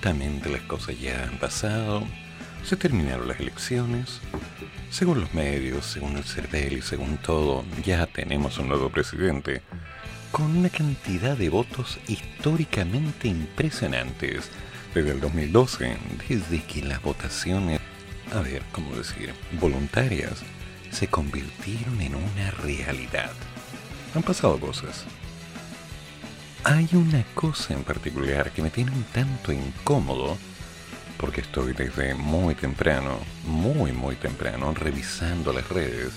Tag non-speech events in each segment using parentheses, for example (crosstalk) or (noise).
prontamente las cosas ya han pasado. Se terminaron las elecciones. Según los medios, según el CERVEL y según todo, ya tenemos un nuevo presidente con una cantidad de votos históricamente impresionantes desde el 2012, desde que las votaciones, a ver, ¿cómo decir?, voluntarias, se convirtieron en una realidad. Han pasado cosas. Hay una cosa en particular que me tiene un tanto incómodo, porque estoy desde muy temprano, muy muy temprano, revisando las redes,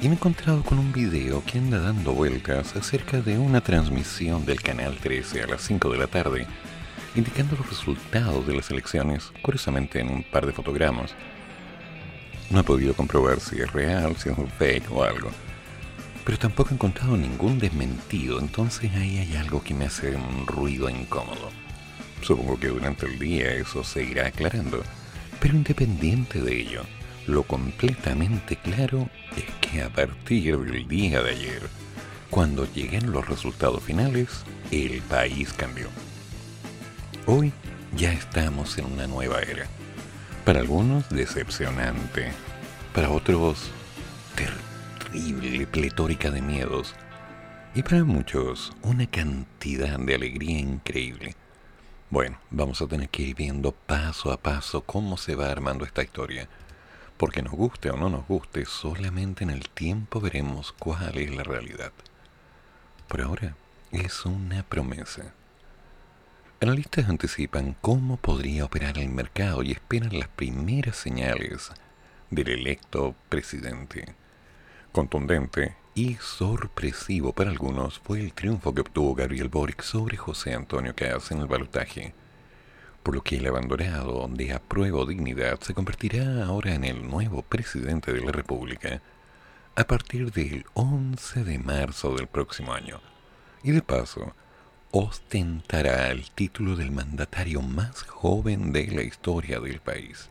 y me he encontrado con un video que anda dando vueltas acerca de una transmisión del Canal 13 a las 5 de la tarde, indicando los resultados de las elecciones, curiosamente en un par de fotogramas. No he podido comprobar si es real, si es un fake o algo. Pero tampoco he encontrado ningún desmentido, entonces ahí hay algo que me hace un ruido incómodo. Supongo que durante el día eso se irá aclarando. Pero independiente de ello, lo completamente claro es que a partir del día de ayer, cuando lleguen los resultados finales, el país cambió. Hoy ya estamos en una nueva era. Para algunos decepcionante, para otros terrible, pletórica de miedos, y para muchos una cantidad de alegría increíble. Bueno, vamos a tener que ir viendo paso a paso cómo se va armando esta historia. Porque nos guste o no nos guste, solamente en el tiempo veremos cuál es la realidad. Por ahora, es una promesa. Analistas anticipan cómo podría operar el mercado y esperan las primeras señales del electo presidente. Contundente y sorpresivo para algunos fue el triunfo que obtuvo Gabriel Boric sobre José Antonio Caz en el balotaje, por lo que el abandonado de apruebo dignidad se convertirá ahora en el nuevo presidente de la República a partir del 11 de marzo del próximo año. Y de paso, ostentará el título del mandatario más joven de la historia del país.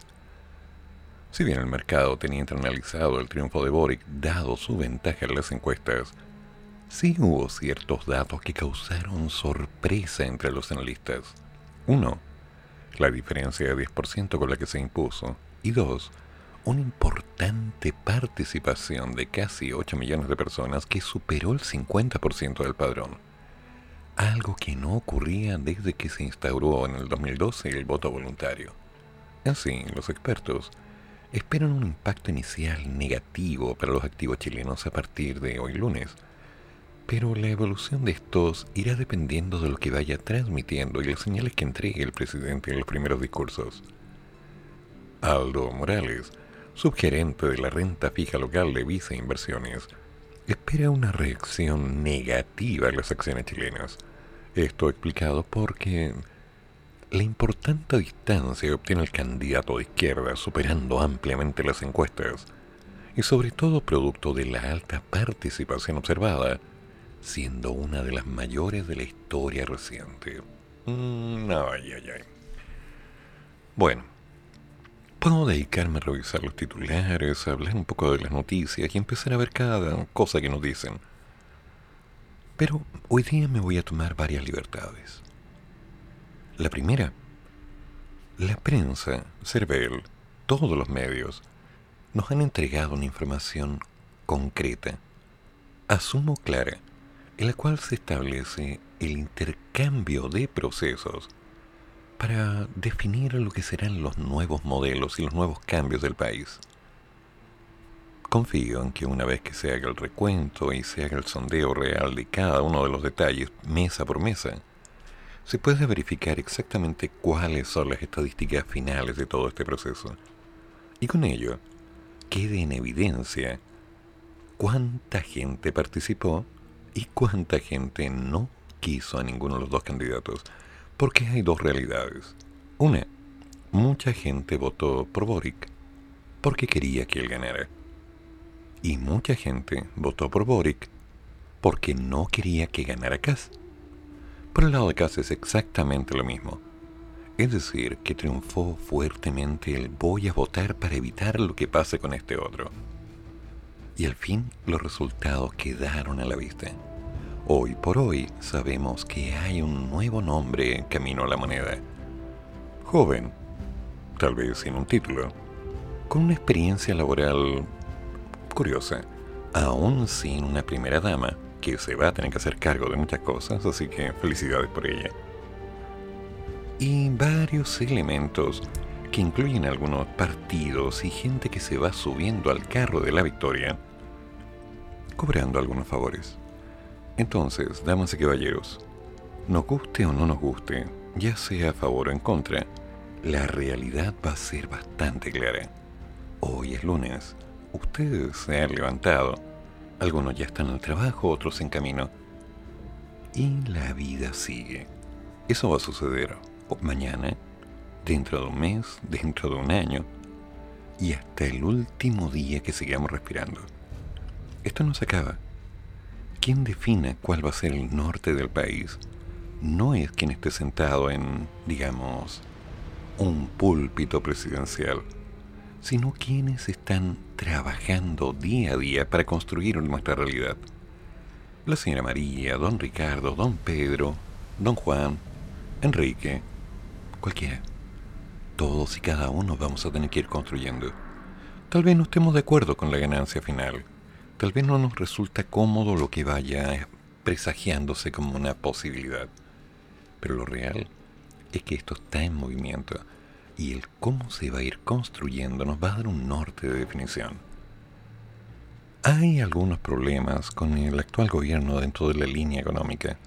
Si bien el mercado tenía internalizado el triunfo de Boric dado su ventaja en las encuestas, sí hubo ciertos datos que causaron sorpresa entre los analistas. Uno, la diferencia de 10% con la que se impuso. Y dos, una importante participación de casi 8 millones de personas que superó el 50% del padrón algo que no ocurría desde que se instauró en el 2012 el voto voluntario. Así, los expertos esperan un impacto inicial negativo para los activos chilenos a partir de hoy lunes, pero la evolución de estos irá dependiendo de lo que vaya transmitiendo y las señales que entregue el presidente en los primeros discursos. Aldo Morales, subgerente de la renta fija local de Visa Inversiones, espera una reacción negativa a las acciones chilenas. Esto explicado porque la importante distancia que obtiene el candidato de izquierda superando ampliamente las encuestas y sobre todo producto de la alta participación observada, siendo una de las mayores de la historia reciente. Mm, ay, ay, ay. Bueno, Puedo dedicarme a revisar los titulares, a hablar un poco de las noticias y empezar a ver cada cosa que nos dicen. Pero hoy día me voy a tomar varias libertades. La primera, la prensa, Cervel, todos los medios, nos han entregado una información concreta, asumo clara, en la cual se establece el intercambio de procesos para definir lo que serán los nuevos modelos y los nuevos cambios del país. Confío en que una vez que se haga el recuento y se haga el sondeo real de cada uno de los detalles, mesa por mesa, se pueda verificar exactamente cuáles son las estadísticas finales de todo este proceso. Y con ello, quede en evidencia cuánta gente participó y cuánta gente no quiso a ninguno de los dos candidatos porque hay dos realidades. Una, mucha gente votó por Boric porque quería que él ganara. Y mucha gente votó por Boric porque no quería que ganara Kass. Por el lado de Kass es exactamente lo mismo. Es decir, que triunfó fuertemente el voy a votar para evitar lo que pase con este otro. Y al fin los resultados quedaron a la vista. Hoy por hoy sabemos que hay un nuevo nombre en camino a la moneda. Joven, tal vez sin un título, con una experiencia laboral curiosa, aún sin una primera dama que se va a tener que hacer cargo de muchas cosas, así que felicidades por ella. Y varios elementos que incluyen algunos partidos y gente que se va subiendo al carro de la victoria, cobrando algunos favores. Entonces, damas y caballeros, nos guste o no nos guste, ya sea a favor o en contra, la realidad va a ser bastante clara. Hoy es lunes, ustedes se han levantado, algunos ya están en el trabajo, otros en camino. Y la vida sigue. Eso va a suceder mañana, dentro de un mes, dentro de un año y hasta el último día que sigamos respirando. Esto no se acaba. Quien defina cuál va a ser el norte del país no es quien esté sentado en, digamos, un púlpito presidencial sino quienes están trabajando día a día para construir nuestra realidad. La señora María, don Ricardo, don Pedro, don Juan, Enrique, cualquiera. Todos y cada uno vamos a tener que ir construyendo. Tal vez no estemos de acuerdo con la ganancia final. Tal vez no nos resulta cómodo lo que vaya presagiándose como una posibilidad. Pero lo real es que esto está en movimiento y el cómo se va a ir construyendo nos va a dar un norte de definición. Hay algunos problemas con el actual gobierno dentro de la línea económica.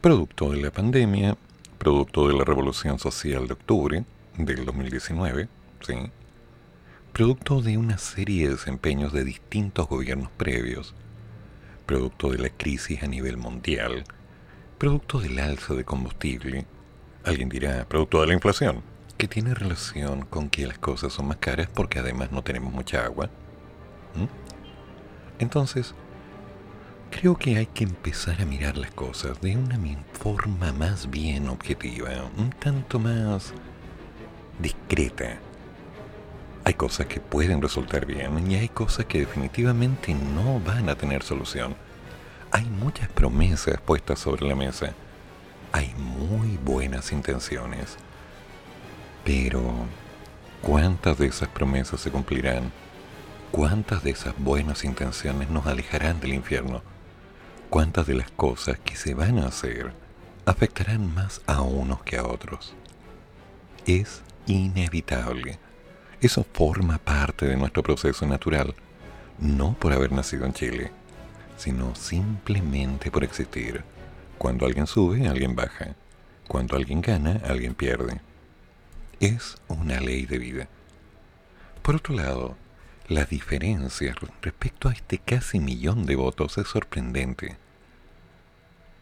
Producto de la pandemia, producto de la revolución social de octubre del 2019, ¿sí? producto de una serie de desempeños de distintos gobiernos previos, producto de la crisis a nivel mundial, producto del alza de combustible, alguien dirá, producto de la inflación que tiene relación con que las cosas son más caras porque además no tenemos mucha agua. Entonces, creo que hay que empezar a mirar las cosas de una forma más bien objetiva, un tanto más discreta. Hay cosas que pueden resultar bien y hay cosas que definitivamente no van a tener solución. Hay muchas promesas puestas sobre la mesa. Hay muy buenas intenciones pero, ¿cuántas de esas promesas se cumplirán? ¿Cuántas de esas buenas intenciones nos alejarán del infierno? ¿Cuántas de las cosas que se van a hacer afectarán más a unos que a otros? Es inevitable. Eso forma parte de nuestro proceso natural, no por haber nacido en Chile, sino simplemente por existir. Cuando alguien sube, alguien baja. Cuando alguien gana, alguien pierde es una ley de vida. Por otro lado, la diferencia respecto a este casi millón de votos es sorprendente.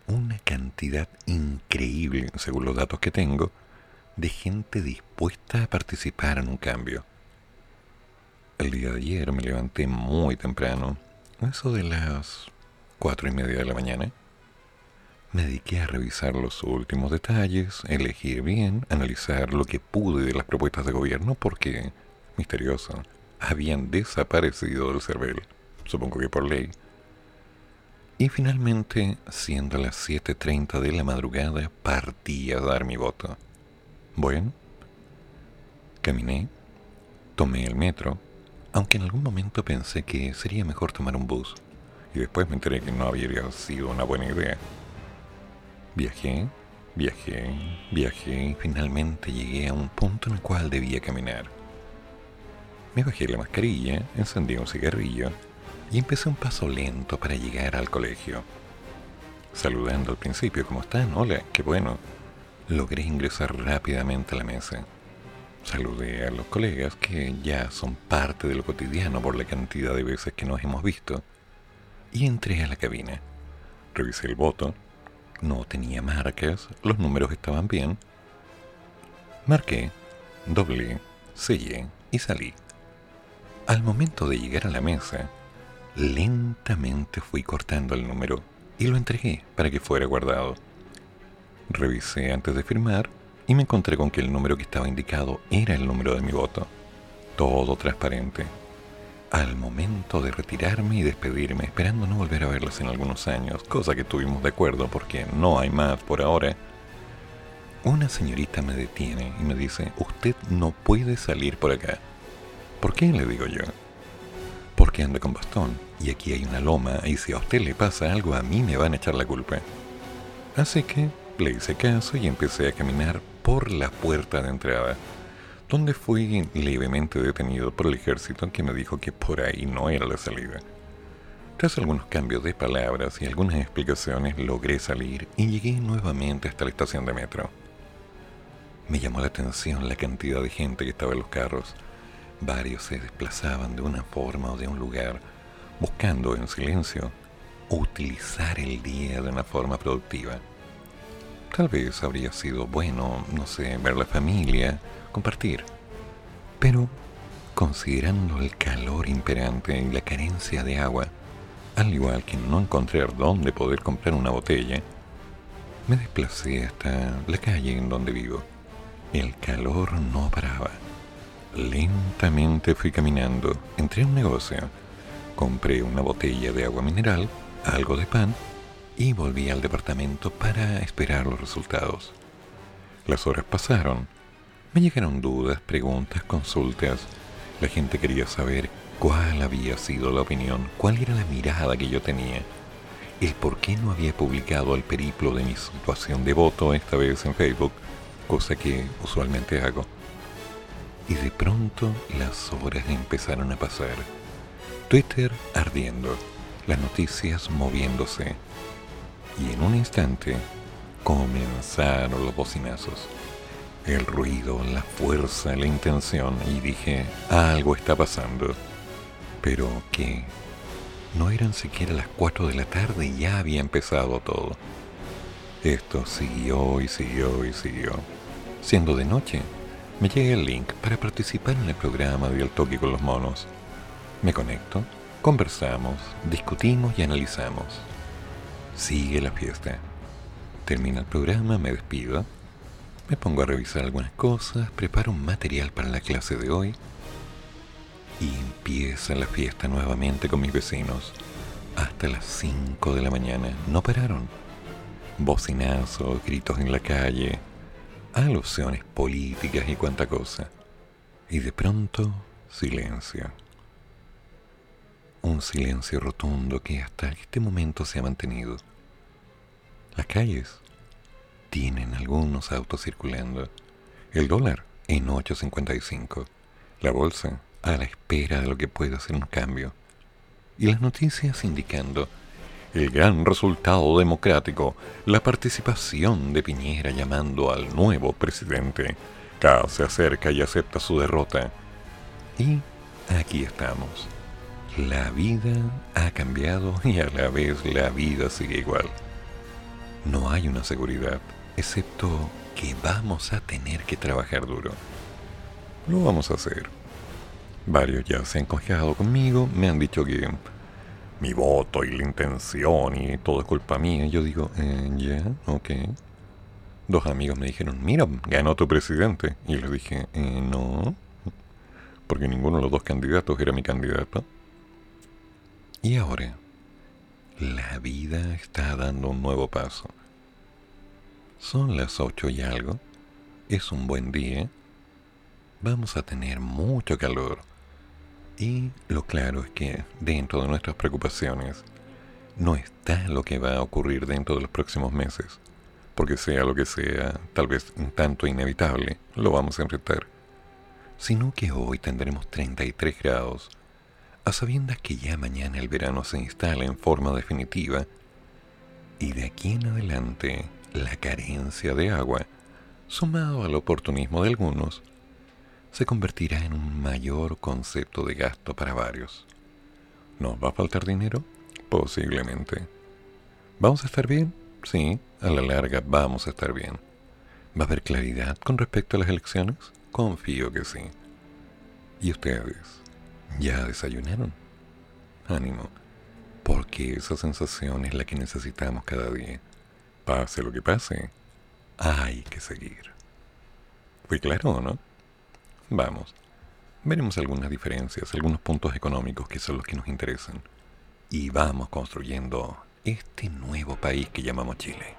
Una cantidad increíble, según los datos que tengo, de gente dispuesta a participar en un cambio. El día de ayer me levanté muy temprano, eso de las cuatro y media de la mañana, me dediqué a revisar los últimos detalles, elegir bien, analizar lo que pude de las propuestas de gobierno porque, misterioso, habían desaparecido del CERVEL, supongo que por ley. Y finalmente, siendo las 7.30 de la madrugada, partí a dar mi voto. Bueno, caminé, tomé el metro, aunque en algún momento pensé que sería mejor tomar un bus, y después me enteré que no había sido una buena idea. Viajé, viajé, viajé y finalmente llegué a un punto en el cual debía caminar. Me bajé la mascarilla, encendí un cigarrillo y empecé un paso lento para llegar al colegio. Saludando al principio, ¿cómo están? Hola, qué bueno. Logré ingresar rápidamente a la mesa. Saludé a los colegas que ya son parte de lo cotidiano por la cantidad de veces que nos hemos visto y entré a la cabina. Revisé el voto, no tenía marcas, los números estaban bien. Marqué doblé, sellé y salí. Al momento de llegar a la mesa, lentamente fui cortando el número y lo entregué para que fuera guardado. Revisé antes de firmar y me encontré con que el número que estaba indicado era el número de mi voto. Todo transparente. Al momento de retirarme y despedirme, esperando no volver a verlas en algunos años, cosa que tuvimos de acuerdo porque no hay más por ahora, una señorita me detiene y me dice, usted no puede salir por acá. ¿Por qué? le digo yo. Porque anda con bastón y aquí hay una loma y si a usted le pasa algo a mí me van a echar la culpa. Así que le hice caso y empecé a caminar por la puerta de entrada, donde fui levemente detenido por el ejército que me dijo que por ahí no era la salida. Tras algunos cambios de palabras y algunas explicaciones logré salir y llegué nuevamente hasta la estación de metro. Me llamó la atención la cantidad de gente que estaba en los carros. Varios se desplazaban de una forma o de un lugar, buscando en silencio utilizar el día de una forma productiva. Tal vez habría sido bueno, no sé, ver la familia, compartir. Pero, considerando el calor imperante y la carencia de agua, al igual que no encontrar dónde poder comprar una botella, me desplacé hasta la calle en donde vivo. El calor no paraba. Lentamente fui caminando, entré a un negocio, compré una botella de agua mineral, algo de pan y volví al departamento para esperar los resultados. Las horas pasaron. Me llegaron dudas, preguntas, consultas. La gente quería saber cuál había sido la opinión, cuál era la mirada que yo tenía, el por qué no había publicado el periplo de mi situación de voto esta vez en Facebook cosa que usualmente hago. Y de pronto las horas empezaron a pasar. Twitter ardiendo, las noticias moviéndose. Y en un instante comenzaron los bocinazos. El ruido, la fuerza, la intención. Y dije, algo está pasando. Pero que no eran siquiera las 4 de la tarde y ya había empezado todo. Esto siguió y siguió y siguió. Siendo de noche, me llega el link para participar en el programa de El Toque con los Monos. Me conecto, conversamos, discutimos y analizamos. Sigue la fiesta. Termina el programa, me despido. Me pongo a revisar algunas cosas, preparo un material para la clase de hoy. Y empieza la fiesta nuevamente con mis vecinos. Hasta las 5 de la mañana. No pararon. Bocinazos, gritos en la calle, alusiones políticas y cuanta cosa. Y de pronto, silencio. Un silencio rotundo que hasta este momento se ha mantenido. Las calles tienen algunos autos circulando. El dólar en 8.55. La bolsa a la espera de lo que pueda ser un cambio. Y las noticias indicando el gran resultado democrático, la participación de Piñera llamando al nuevo presidente. Cada se acerca y acepta su derrota. Y aquí estamos. La vida ha cambiado (laughs) y a la vez la vida sigue igual. No hay una seguridad, excepto que vamos a tener que trabajar duro. Lo vamos a hacer. Varios ya se han congelado conmigo, me han dicho que mi voto y la intención y todo es culpa mía. Yo digo, eh, ya, ok. Dos amigos me dijeron, mira, ganó tu presidente. Y les dije, eh, no, porque ninguno de los dos candidatos era mi candidato. Y ahora, la vida está dando un nuevo paso. Son las ocho y algo. Es un buen día. Vamos a tener mucho calor y lo claro es que dentro de nuestras preocupaciones no está lo que va a ocurrir dentro de los próximos meses, porque sea lo que sea, tal vez un tanto inevitable, lo vamos a enfrentar, sino que hoy tendremos 33 grados, a sabiendas que ya mañana el verano se instala en forma definitiva, y de aquí en adelante la carencia de agua, sumado al oportunismo de algunos, se convertirá en un mayor concepto de gasto para varios. ¿Nos va a faltar dinero? Posiblemente. ¿Vamos a estar bien? Sí, a la larga vamos a estar bien. ¿Va a haber claridad con respecto a las elecciones? Confío que sí. ¿Y ustedes? ¿Ya desayunaron? Ánimo, porque esa sensación es la que necesitamos cada día. Pase lo que pase, hay que seguir. ¿Fue claro o no? Vamos, veremos algunas diferencias, algunos puntos económicos que son los que nos interesan. Y vamos construyendo este nuevo país que llamamos Chile.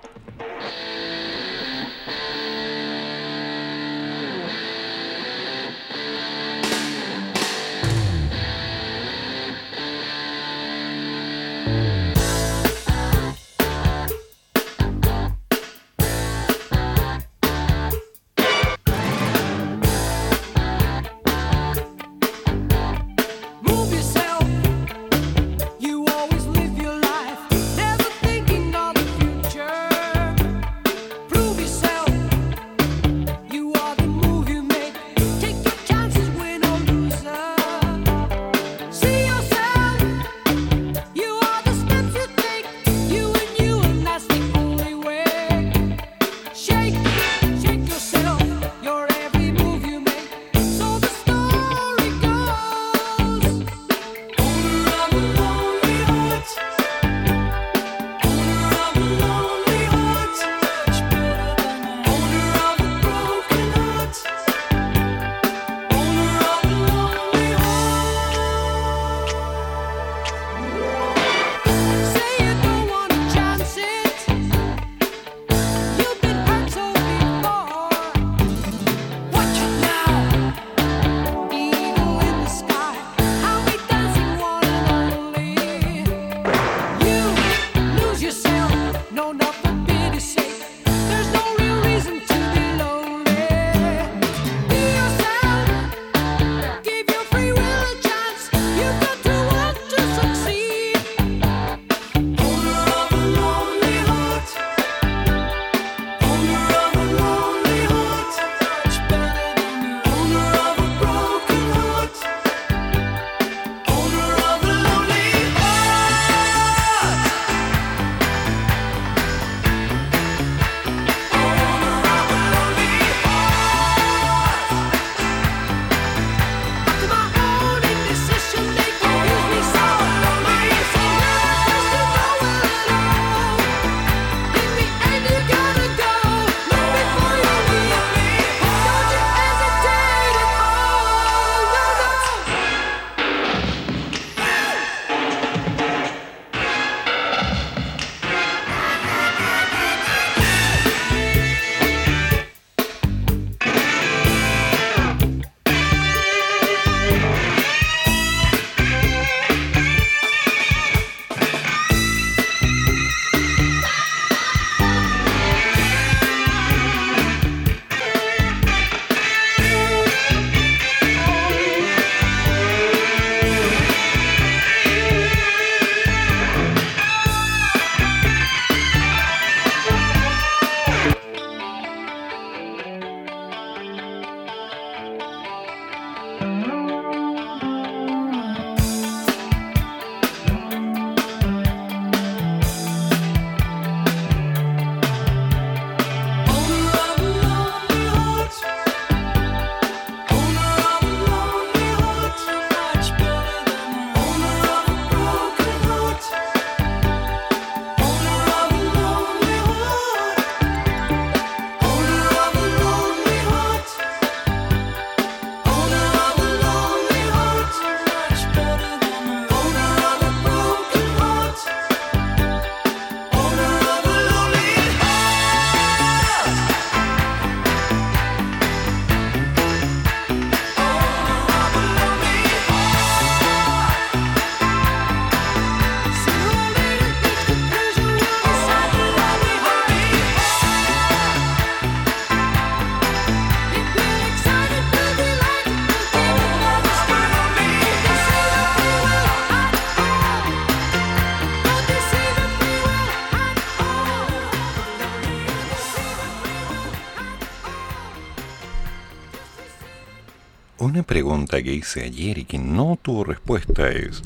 Pregunta que hice ayer y que no tuvo respuesta es,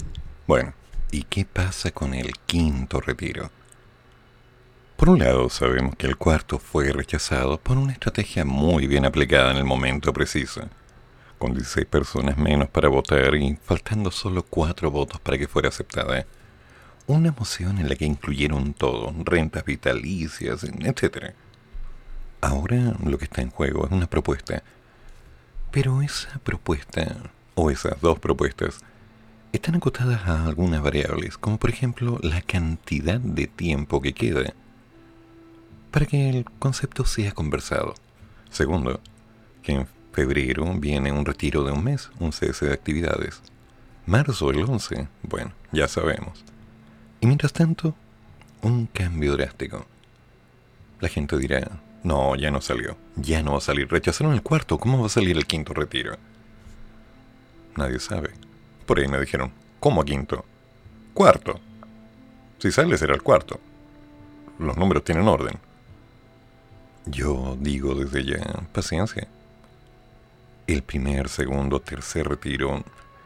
bueno, ¿y qué pasa con el quinto retiro? Por un lado, sabemos que el cuarto fue rechazado por una estrategia muy bien aplicada en el momento preciso, con 16 personas menos para votar y faltando solo 4 votos para que fuera aceptada. Una moción en la que incluyeron todo, rentas vitalicias, etc. Ahora lo que está en juego es una propuesta, pero esa propuesta, o esas dos propuestas, están acotadas a algunas variables, como por ejemplo la cantidad de tiempo que queda para que el concepto sea conversado. Segundo, que en febrero viene un retiro de un mes, un cese de actividades. Marzo el 11, bueno, ya sabemos. Y mientras tanto, un cambio drástico. La gente dirá, no, ya no salió, ya no va a salir. Rechazaron el cuarto, ¿cómo va a salir el quinto retiro? Nadie sabe. Por ahí me dijeron, ¿cómo quinto? Cuarto. Si sale será el cuarto. Los números tienen orden. Yo digo desde ya, paciencia. El primer, segundo, tercer retiro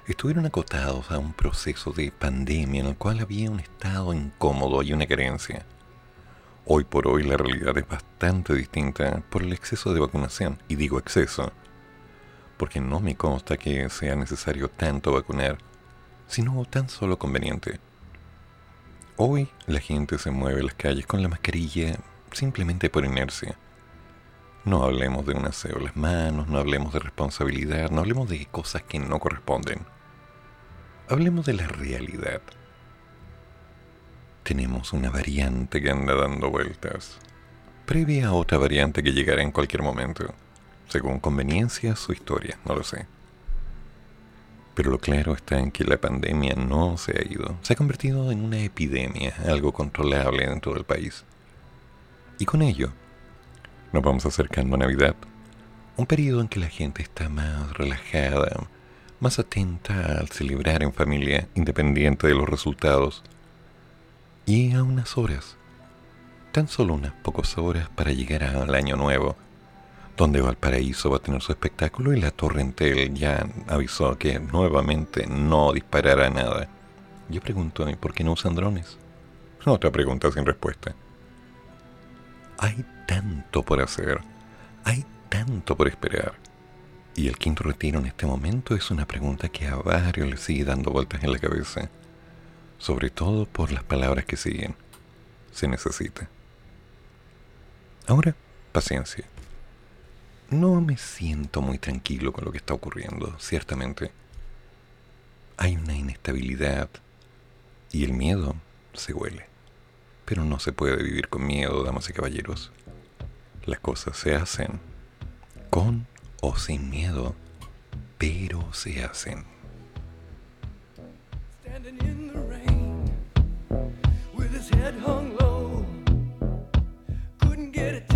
estuvieron acotados a un proceso de pandemia en el cual había un estado incómodo y una carencia. Hoy por hoy la realidad es bastante distinta por el exceso de vacunación, y digo exceso, porque no me consta que sea necesario tanto vacunar, sino tan solo conveniente. Hoy la gente se mueve en las calles con la mascarilla simplemente por inercia no hablemos de un aseo de las manos, no hablemos de responsabilidad, no hablemos de cosas que no corresponden. Hablemos de la realidad. Tenemos una variante que anda dando vueltas, previa a otra variante que llegará en cualquier momento, según conveniencia su historia, no lo sé. Pero lo claro está en que la pandemia no se ha ido, se ha convertido en una epidemia, algo controlable dentro del país. Y con ello, nos vamos acercando a Navidad, un periodo en que la gente está más relajada, más atenta al celebrar en familia, independiente de los resultados, y a unas horas, tan solo unas pocas horas para llegar al año nuevo, donde Valparaíso va a tener su espectáculo y la Torrentel ya avisó que nuevamente no disparará nada. Yo pregunto, ¿por qué no usan drones? Otra pregunta sin respuesta. Hay tanto por hacer, hay tanto por esperar. Y el quinto retiro en este momento es una pregunta que a varios le sigue dando vueltas en la cabeza, sobre todo por las palabras que siguen. Se necesita. Ahora, paciencia. No me siento muy tranquilo con lo que está ocurriendo, ciertamente. Hay una inestabilidad y el miedo se huele. Pero no se puede vivir con miedo, damas y caballeros. Las cosas se hacen con o sin miedo, pero se hacen. Hung low, couldn't get. It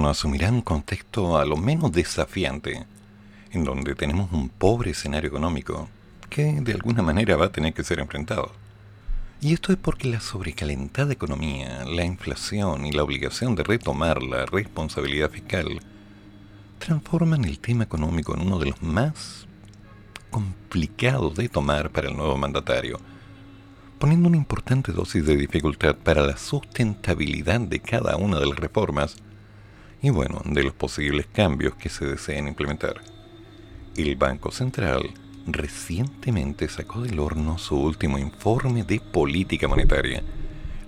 gobierno asumirá un contexto a lo menos desafiante, en donde tenemos un pobre escenario económico que de alguna manera va a tener que ser enfrentado. Y esto es porque la sobrecalentada economía, la inflación y la obligación de retomar la responsabilidad fiscal transforman el tema económico en uno de los más complicados de tomar para el nuevo mandatario, poniendo una importante dosis de dificultad para la sustentabilidad de cada una de las reformas y bueno, de los posibles cambios que se deseen implementar. El Banco Central recientemente sacó del horno su último informe de política monetaria,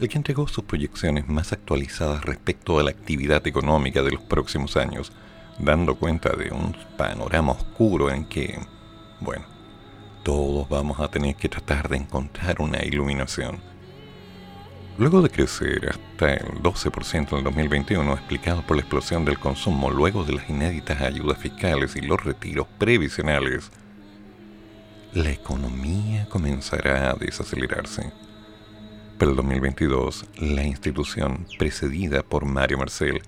el que entregó sus proyecciones más actualizadas respecto a la actividad económica de los próximos años, dando cuenta de un panorama oscuro en que, bueno, todos vamos a tener que tratar de encontrar una iluminación. Luego de crecer hasta el 12% en el 2021, explicado por la explosión del consumo luego de las inéditas ayudas fiscales y los retiros previsionales, la economía comenzará a desacelerarse. Para el 2022, la institución, precedida por Mario Marcel,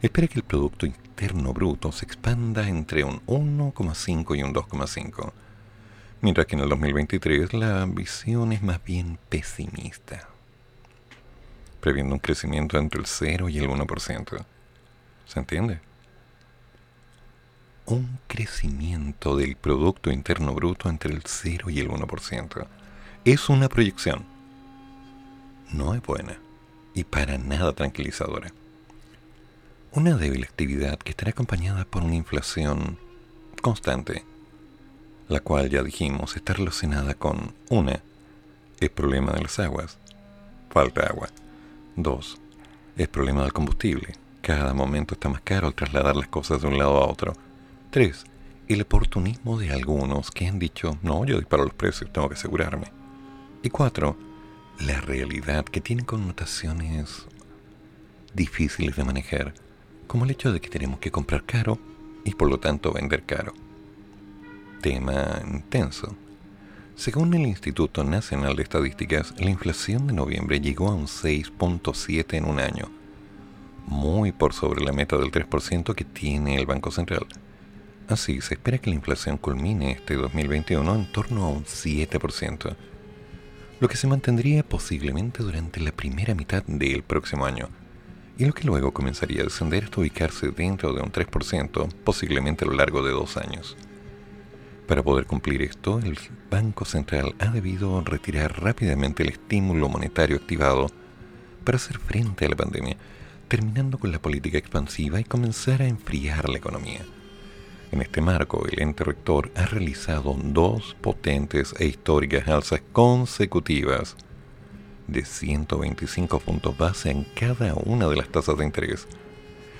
espera que el Producto Interno Bruto se expanda entre un 1,5 y un 2,5, mientras que en el 2023 la visión es más bien pesimista previendo un crecimiento entre el 0 y el 1%. ¿Se entiende? Un crecimiento del Producto Interno Bruto entre el 0 y el 1%. Es una proyección. No es buena y para nada tranquilizadora. Una débil actividad que estará acompañada por una inflación constante, la cual ya dijimos está relacionada con una, el problema de las aguas, falta agua. 2. Es problema del combustible. Cada momento está más caro al trasladar las cosas de un lado a otro. 3. El oportunismo de algunos que han dicho, no, yo disparo los precios, tengo que asegurarme. Y 4. La realidad que tiene connotaciones difíciles de manejar, como el hecho de que tenemos que comprar caro y por lo tanto vender caro. Tema intenso según el Instituto Nacional de Estadísticas, la inflación de noviembre llegó a un 6.7 en un año, muy por sobre la meta del 3% que tiene el Banco Central. Así, se espera que la inflación culmine este 2021 en torno a un 7%, lo que se mantendría posiblemente durante la primera mitad del próximo año, y lo que luego comenzaría a descender hasta ubicarse dentro de un 3%, posiblemente a lo largo de dos años. Para poder cumplir esto, el Banco Central ha debido retirar rápidamente el estímulo monetario activado para hacer frente a la pandemia, terminando con la política expansiva y comenzar a enfriar la economía. En este marco, el ente rector ha realizado dos potentes e históricas alzas consecutivas de 125 puntos base en cada una de las tasas de interés,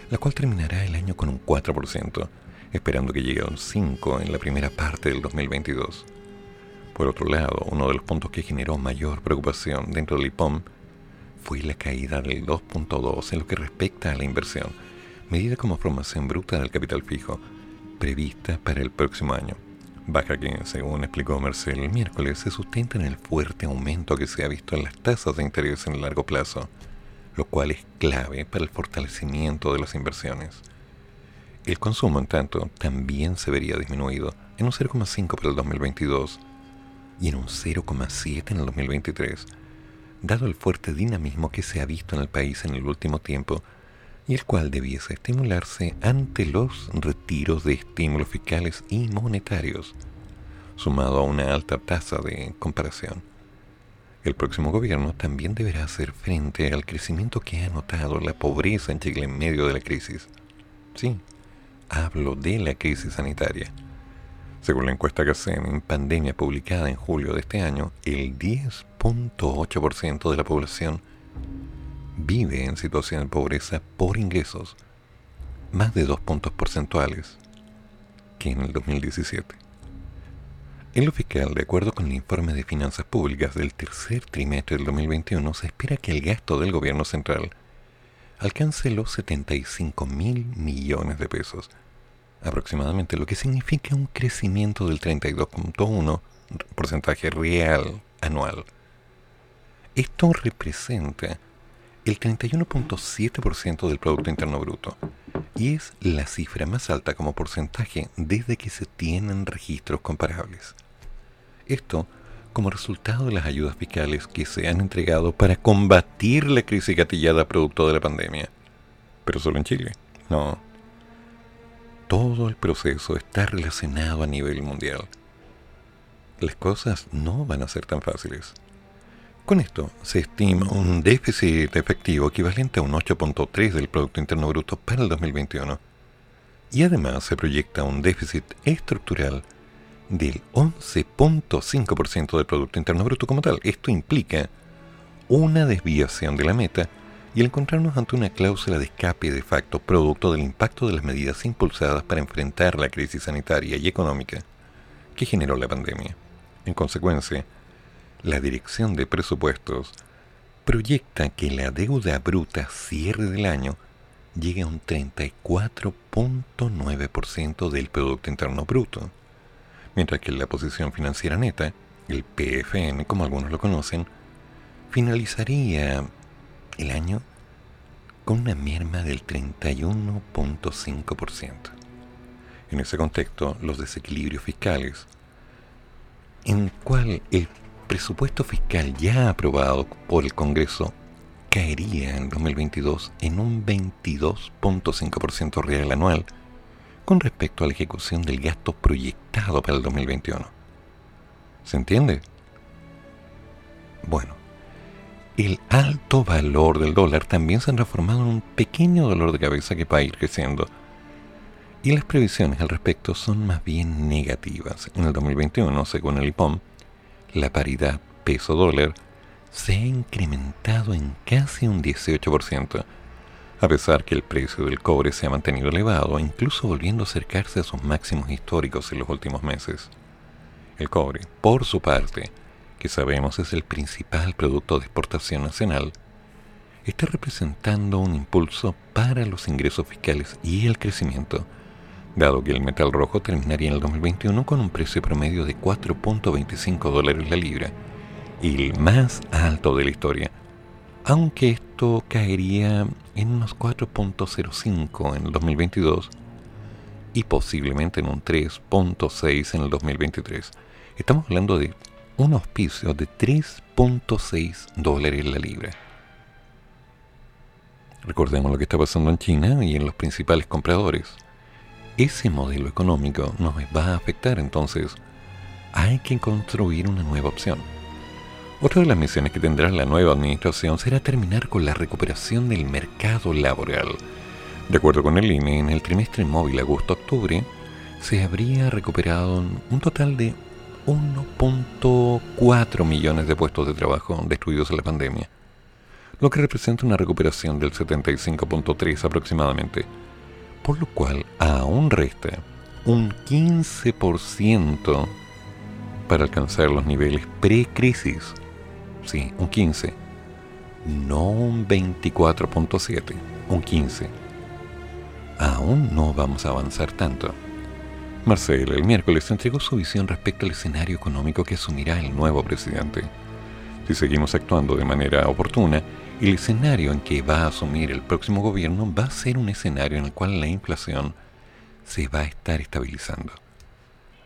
la cual terminará el año con un 4%, esperando que llegue a un 5% en la primera parte del 2022. Por otro lado, uno de los puntos que generó mayor preocupación dentro del IPOM fue la caída del 2.2 en lo que respecta a la inversión, medida como formación bruta del capital fijo, prevista para el próximo año. Baja que, según explicó Marcel el miércoles, se sustenta en el fuerte aumento que se ha visto en las tasas de interés en el largo plazo, lo cual es clave para el fortalecimiento de las inversiones. El consumo, en tanto, también se vería disminuido en un 0,5 para el 2022 y en un 0,7 en el 2023, dado el fuerte dinamismo que se ha visto en el país en el último tiempo y el cual debiese estimularse ante los retiros de estímulos fiscales y monetarios, sumado a una alta tasa de comparación. El próximo gobierno también deberá hacer frente al crecimiento que ha notado la pobreza en Chile en medio de la crisis. Sí, hablo de la crisis sanitaria. Según la encuesta hacen en pandemia publicada en julio de este año, el 10.8% de la población vive en situación de pobreza por ingresos, más de dos puntos porcentuales que en el 2017. En lo fiscal, de acuerdo con el informe de finanzas públicas del tercer trimestre del 2021, se espera que el gasto del gobierno central alcance los 75 mil millones de pesos, aproximadamente, lo que significa un crecimiento del 32.1 porcentaje real anual. Esto representa el 31.7% del Producto Interno Bruto y es la cifra más alta como porcentaje desde que se tienen registros comparables. Esto como resultado de las ayudas fiscales que se han entregado para combatir la crisis gatillada producto de la pandemia. Pero solo en Chile. No. Todo el proceso está relacionado a nivel mundial. Las cosas no van a ser tan fáciles. Con esto se estima un déficit efectivo equivalente a un 8.3 del Producto Interno Bruto para el 2021. Y además se proyecta un déficit estructural del 11.5% del Producto Interno Bruto como tal. Esto implica una desviación de la meta y el encontrarnos ante una cláusula de escape de facto producto del impacto de las medidas impulsadas para enfrentar la crisis sanitaria y económica que generó la pandemia. En consecuencia, la Dirección de Presupuestos proyecta que la deuda bruta cierre del año llegue a un 34.9% del Producto Interno Bruto, mientras que la posición financiera neta, el PFN como algunos lo conocen, finalizaría el año con una merma del 31.5%. En ese contexto, los desequilibrios fiscales, en cual el presupuesto fiscal ya aprobado por el Congreso caería en 2022 en un 22.5% real anual con respecto a la ejecución del gasto proyectado para el 2021. ¿Se entiende? Bueno, el alto valor del dólar también se ha transformado en un pequeño dolor de cabeza que va a ir creciendo. Y las previsiones al respecto son más bien negativas. En el 2021, según el IPOM, la paridad peso-dólar se ha incrementado en casi un 18%, a pesar que el precio del cobre se ha mantenido elevado, incluso volviendo a acercarse a sus máximos históricos en los últimos meses. El cobre, por su parte, que sabemos es el principal producto de exportación nacional, está representando un impulso para los ingresos fiscales y el crecimiento, dado que el metal rojo terminaría en el 2021 con un precio promedio de 4.25 dólares la libra, el más alto de la historia, aunque esto caería en unos 4.05 en el 2022 y posiblemente en un 3.6 en el 2023. Estamos hablando de un auspicio de 3.6 dólares la libra. Recordemos lo que está pasando en China y en los principales compradores. Ese modelo económico nos va a afectar, entonces hay que construir una nueva opción. Otra de las misiones que tendrá la nueva administración será terminar con la recuperación del mercado laboral. De acuerdo con el INE, en el trimestre móvil agosto-octubre se habría recuperado un total de 1.4 millones de puestos de trabajo destruidos en la pandemia lo que representa una recuperación del 75.3 aproximadamente, por lo cual aún resta un 15% para alcanzar los niveles pre-crisis. Sí, un 15. No un 24.7, un 15. Aún no vamos a avanzar tanto. Marcel el miércoles entregó su visión respecto al escenario económico que asumirá el nuevo presidente. Si seguimos actuando de manera oportuna, el escenario en que va a asumir el próximo gobierno va a ser un escenario en el cual la inflación se va a estar estabilizando.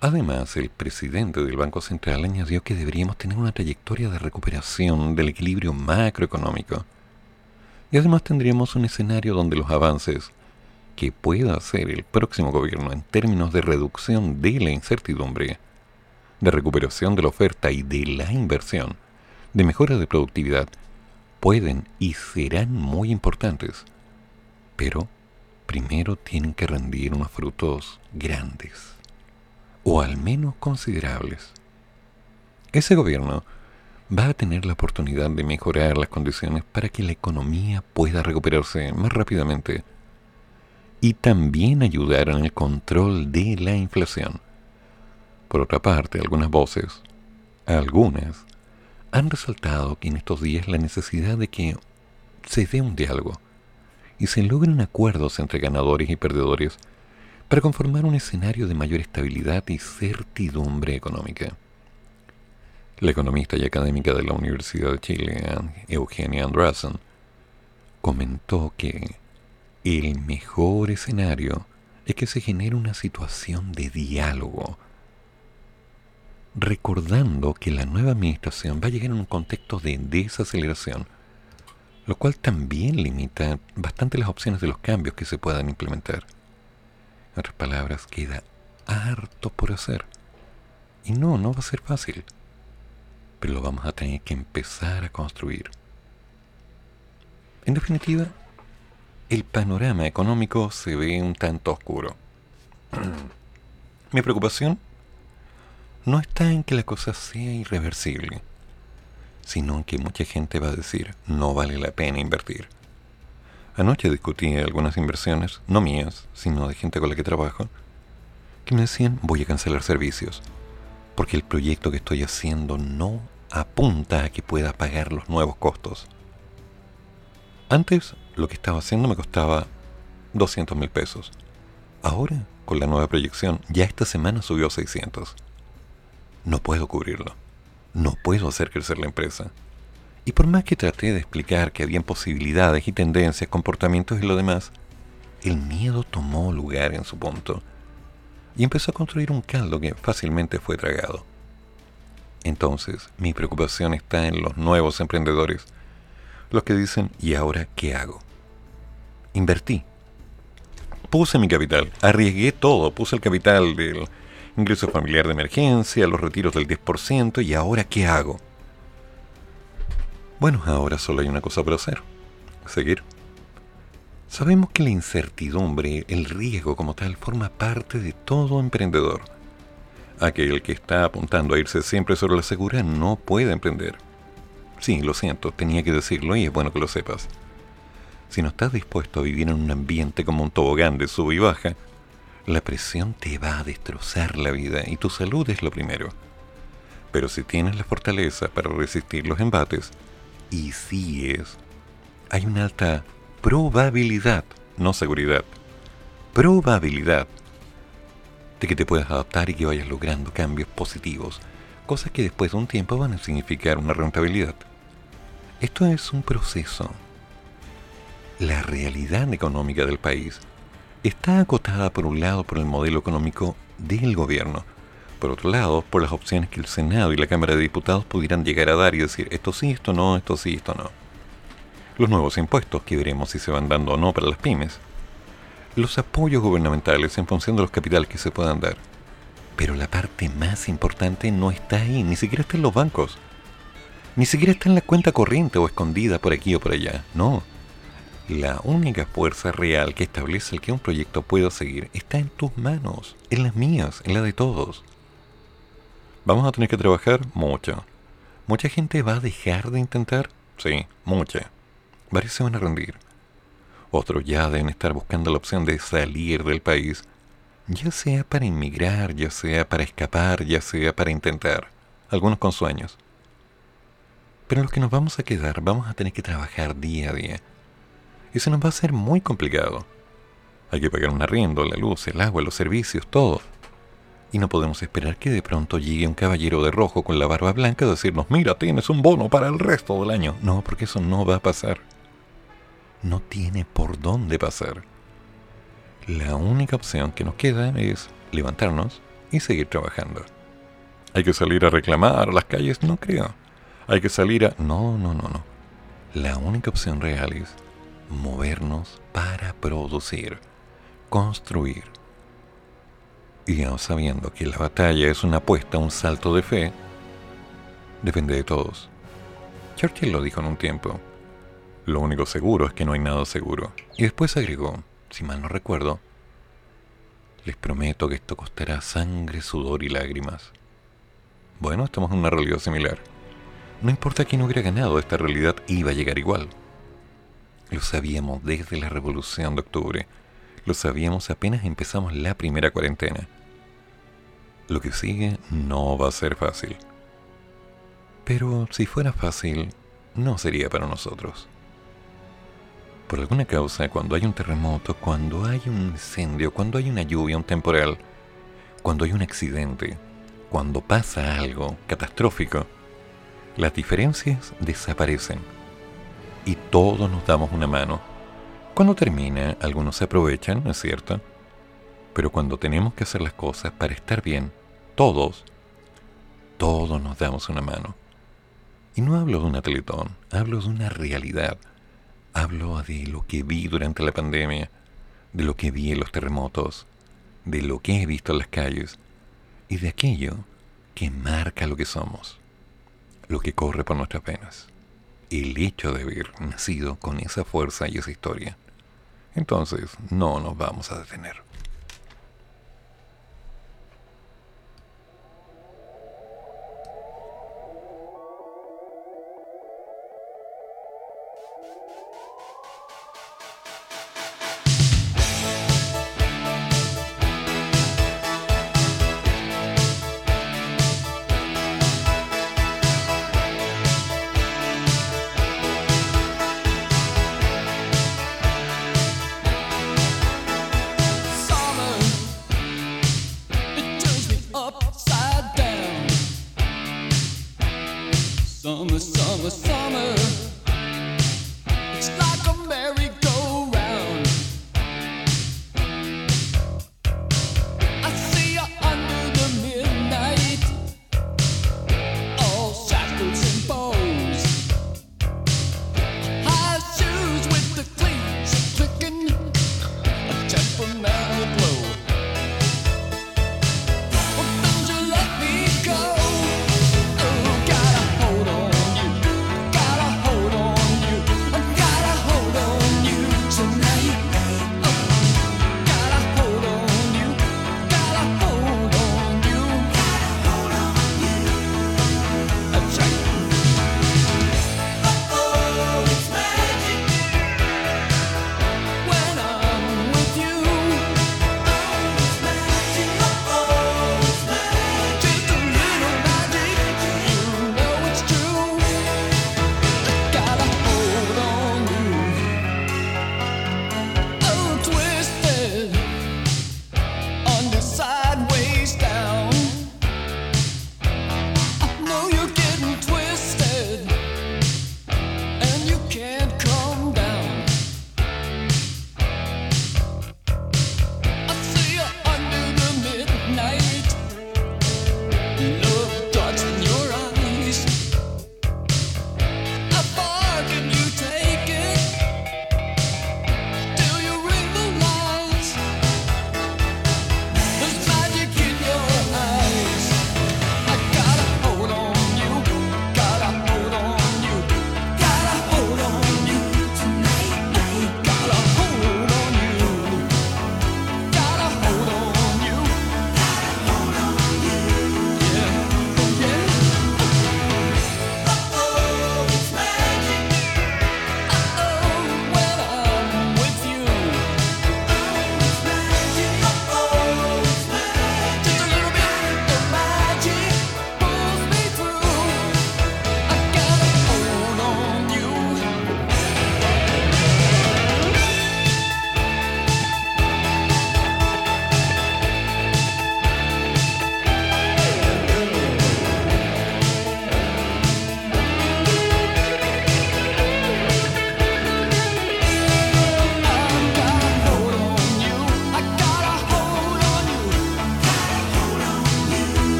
Además, el presidente del Banco Central añadió que deberíamos tener una trayectoria de recuperación del equilibrio macroeconómico. Y además tendríamos un escenario donde los avances que pueda hacer el próximo gobierno en términos de reducción de la incertidumbre, de recuperación de la oferta y de la inversión, de mejora de productividad, pueden y serán muy importantes, pero primero tienen que rendir unos frutos grandes, o al menos considerables. Ese gobierno va a tener la oportunidad de mejorar las condiciones para que la economía pueda recuperarse más rápidamente y también ayudar en el control de la inflación. Por otra parte, algunas voces, algunas, han resaltado que en estos días la necesidad de que se dé un diálogo y se logren acuerdos entre ganadores y perdedores para conformar un escenario de mayor estabilidad y certidumbre económica. La economista y académica de la Universidad de Chile, Eugenia Andressen, comentó que el mejor escenario es que se genere una situación de diálogo recordando que la nueva administración va a llegar en un contexto de desaceleración, lo cual también limita bastante las opciones de los cambios que se puedan implementar. En otras palabras, queda harto por hacer. Y no, no va a ser fácil. Pero lo vamos a tener que empezar a construir. En definitiva, el panorama económico se ve un tanto oscuro. (clears throat) Mi preocupación no está en que la cosa sea irreversible, sino en que mucha gente va a decir, no vale la pena invertir. Anoche discutí algunas inversiones, no mías, sino de gente con la que trabajo, que me decían, voy a cancelar servicios, porque el proyecto que estoy haciendo no apunta a que pueda pagar los nuevos costos. Antes, lo que estaba haciendo me costaba 200 mil pesos. Ahora, con la nueva proyección, ya esta semana subió a 600 no puedo cubrirlo. No puedo hacer crecer la empresa. Y por más que traté de explicar que habían posibilidades y tendencias, comportamientos y lo demás, el miedo tomó lugar en su punto y empezó a construir un caldo que fácilmente fue tragado. Entonces, mi preocupación está en los nuevos emprendedores, los que dicen, ¿y ahora qué hago? Invertí. Puse mi capital, arriesgué todo, puse el capital del ingreso familiar de emergencia, los retiros del 10%, y ahora ¿qué hago? Bueno, ahora solo hay una cosa por hacer, seguir. Sabemos que la incertidumbre, el riesgo como tal, forma parte de todo emprendedor. Aquel que está apuntando a irse siempre sobre la segura no puede emprender. Sí, lo siento, tenía que decirlo y es bueno que lo sepas. Si no estás dispuesto a vivir en un ambiente como un tobogán de sub y baja, la presión te va a destrozar la vida y tu salud es lo primero. Pero si tienes la fortaleza para resistir los embates, y si es, hay una alta probabilidad, no seguridad, probabilidad de que te puedas adaptar y que vayas logrando cambios positivos, cosas que después de un tiempo van a significar una rentabilidad. Esto es un proceso. La realidad económica del país está acotada por un lado por el modelo económico del gobierno, por otro lado, por las opciones que el Senado y la Cámara de Diputados pudieran llegar a dar y decir esto sí, esto no, esto sí, esto no. Los nuevos impuestos, que veremos si se van dando o no para las pymes. Los apoyos gubernamentales en función de los capitales que se puedan dar. Pero la parte más importante no está ahí, ni siquiera está en los bancos. Ni siquiera está en la cuenta corriente o escondida por aquí o por allá. No. La única fuerza real que establece el que un proyecto pueda seguir está en tus manos, en las mías, en la de todos. ¿Vamos a tener que trabajar? Mucho. ¿Mucha gente va a dejar de intentar? Sí, mucha. Varios se van a rendir. Otros ya deben estar buscando la opción de salir del país, ya sea para inmigrar, ya sea para escapar, ya sea para intentar, algunos con sueños. Pero los que nos vamos a quedar vamos a tener que trabajar día a día. Eso nos va a ser muy complicado. Hay que pagar un arriendo, la luz, el agua, los servicios, todo. Y no podemos esperar que de pronto llegue un caballero de rojo con la barba blanca a decirnos, mira, tienes un bono para el resto del año. No, porque eso no va a pasar. No tiene por dónde pasar. La única opción que nos queda es levantarnos y seguir trabajando. Hay que salir a reclamar a las calles, no creo. Hay que salir a... No, no, no, no. La única opción real es movernos para producir, construir, y aún sabiendo que la batalla es una apuesta, un salto de fe, depende de todos. Churchill lo dijo en un tiempo. Lo único seguro es que no hay nada seguro. Y después agregó, si mal no recuerdo, les prometo que esto costará sangre, sudor y lágrimas. Bueno, estamos en una realidad similar. No importa quién hubiera ganado, esta realidad iba a llegar igual. Lo sabíamos desde la Revolución de Octubre. Lo sabíamos apenas empezamos la primera cuarentena. Lo que sigue no va a ser fácil. Pero si fuera fácil, no sería para nosotros. Por alguna causa, cuando hay un terremoto, cuando hay un incendio, cuando hay una lluvia, un temporal, cuando hay un accidente, cuando pasa algo catastrófico, las diferencias desaparecen y todos nos damos una mano. Cuando termina, algunos se aprovechan, ¿no es cierto? Pero cuando tenemos que hacer las cosas para estar bien, todos, todos nos damos una mano. Y no hablo de una teletón, hablo de una realidad. Hablo de lo que vi durante la pandemia, de lo que vi en los terremotos, de lo que he visto en las calles y de aquello que marca lo que somos, lo que corre por nuestras penas, el hecho de haber nacido con esa fuerza y esa historia. Entonces no nos vamos a detener.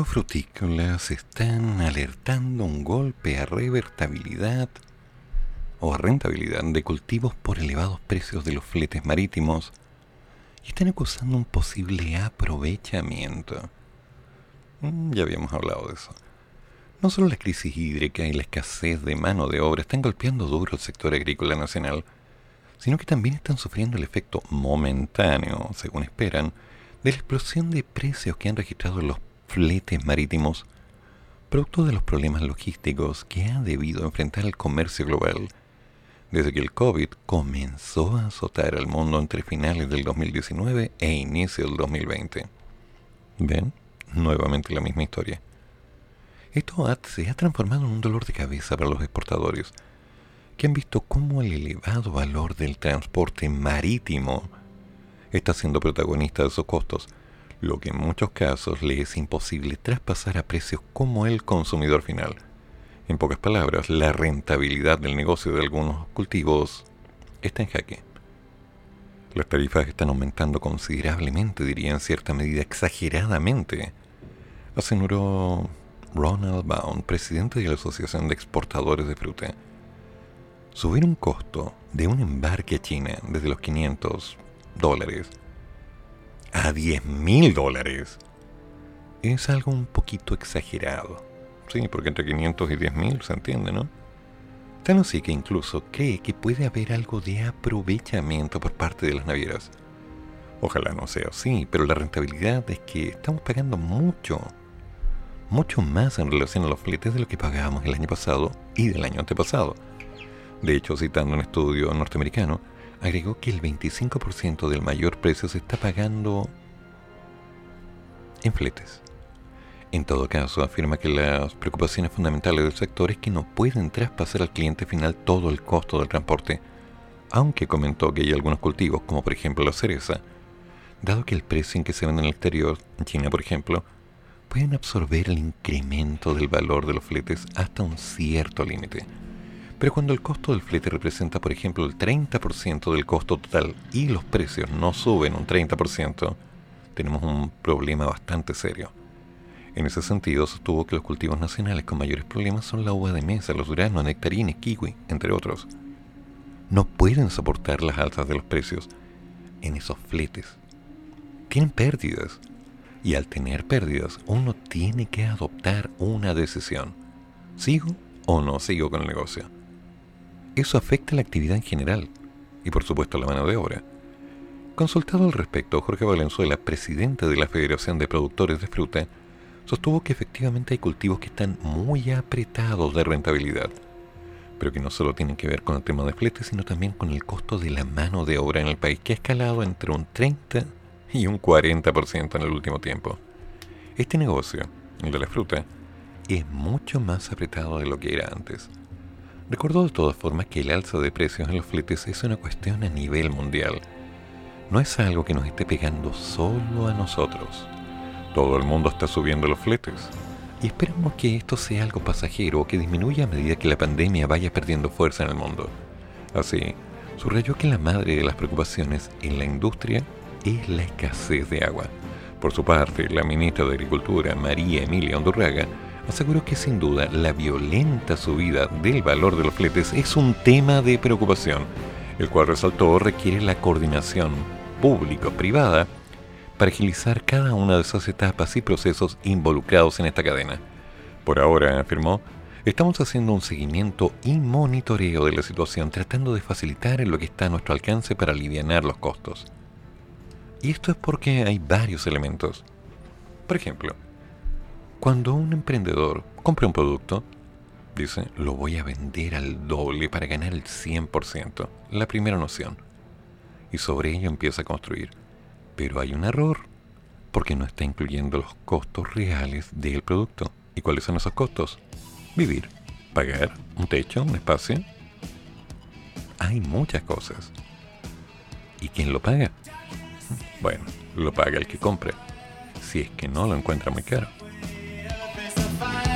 Los frutícolas están alertando un golpe a revertabilidad o rentabilidad de cultivos por elevados precios de los fletes marítimos y están acusando un posible aprovechamiento. Mm, ya habíamos hablado de eso. No solo la crisis hídrica y la escasez de mano de obra están golpeando duro el sector agrícola nacional, sino que también están sufriendo el efecto momentáneo, según esperan, de la explosión de precios que han registrado los fletes marítimos, producto de los problemas logísticos que ha debido enfrentar el comercio global desde que el COVID comenzó a azotar al mundo entre finales del 2019 e inicio del 2020. ¿Ven? Nuevamente la misma historia. Esto se ha transformado en un dolor de cabeza para los exportadores, que han visto cómo el elevado valor del transporte marítimo está siendo protagonista de esos costos, lo que en muchos casos le es imposible traspasar a precios como el consumidor final. En pocas palabras, la rentabilidad del negocio de algunos cultivos está en jaque. Las tarifas están aumentando considerablemente, diría en cierta medida exageradamente, aseguró Ronald Baum, presidente de la Asociación de Exportadores de Fruta. Subir un costo de un embarque a China desde los 500 dólares a 10 mil dólares es algo un poquito exagerado. Sí, porque entre 500 y 10 mil se entiende, ¿no? Tan así que incluso cree que puede haber algo de aprovechamiento por parte de las navieras. Ojalá no sea así, pero la rentabilidad es que estamos pagando mucho, mucho más en relación a los fletes de lo que pagábamos el año pasado y del año antepasado. De hecho, citando un estudio norteamericano, agregó que el 25% del mayor precio se está pagando en fletes. En todo caso, afirma que las preocupaciones fundamentales del sector es que no pueden traspasar al cliente final todo el costo del transporte, aunque comentó que hay algunos cultivos, como por ejemplo la cereza, dado que el precio en que se vende en el exterior, en China por ejemplo, pueden absorber el incremento del valor de los fletes hasta un cierto límite. Pero cuando el costo del flete representa, por ejemplo, el 30% del costo total y los precios no suben un 30%, tenemos un problema bastante serio. En ese sentido, sostuvo que los cultivos nacionales con mayores problemas son la uva de mesa, los duranos, nectarines, kiwi, entre otros. No pueden soportar las alzas de los precios en esos fletes. Tienen pérdidas. Y al tener pérdidas, uno tiene que adoptar una decisión. ¿Sigo o no sigo con el negocio? Eso afecta la actividad en general y por supuesto la mano de obra. Consultado al respecto, Jorge Valenzuela, presidente de la Federación de Productores de Fruta, sostuvo que efectivamente hay cultivos que están muy apretados de rentabilidad, pero que no solo tienen que ver con el tema de flete, sino también con el costo de la mano de obra en el país, que ha escalado entre un 30 y un 40% en el último tiempo. Este negocio, el de la fruta, es mucho más apretado de lo que era antes. Recordó de todas formas que el alza de precios en los fletes es una cuestión a nivel mundial. No es algo que nos esté pegando solo a nosotros. Todo el mundo está subiendo los fletes. Y esperamos que esto sea algo pasajero o que disminuya a medida que la pandemia vaya perdiendo fuerza en el mundo. Así, subrayó que la madre de las preocupaciones en la industria es la escasez de agua. Por su parte, la ministra de Agricultura, María Emilia Ondurraga, aseguró que sin duda la violenta subida del valor de los fletes es un tema de preocupación, el cual resaltó requiere la coordinación público-privada para agilizar cada una de esas etapas y procesos involucrados en esta cadena. Por ahora, afirmó, estamos haciendo un seguimiento y monitoreo de la situación tratando de facilitar en lo que está a nuestro alcance para aliviar los costos. Y esto es porque hay varios elementos. Por ejemplo, cuando un emprendedor compra un producto, dice, lo voy a vender al doble para ganar el 100%, la primera noción. Y sobre ello empieza a construir. Pero hay un error, porque no está incluyendo los costos reales del producto. ¿Y cuáles son esos costos? Vivir, pagar, un techo, un espacio. Hay muchas cosas. ¿Y quién lo paga? Bueno, lo paga el que compra, si es que no lo encuentra muy caro. fire.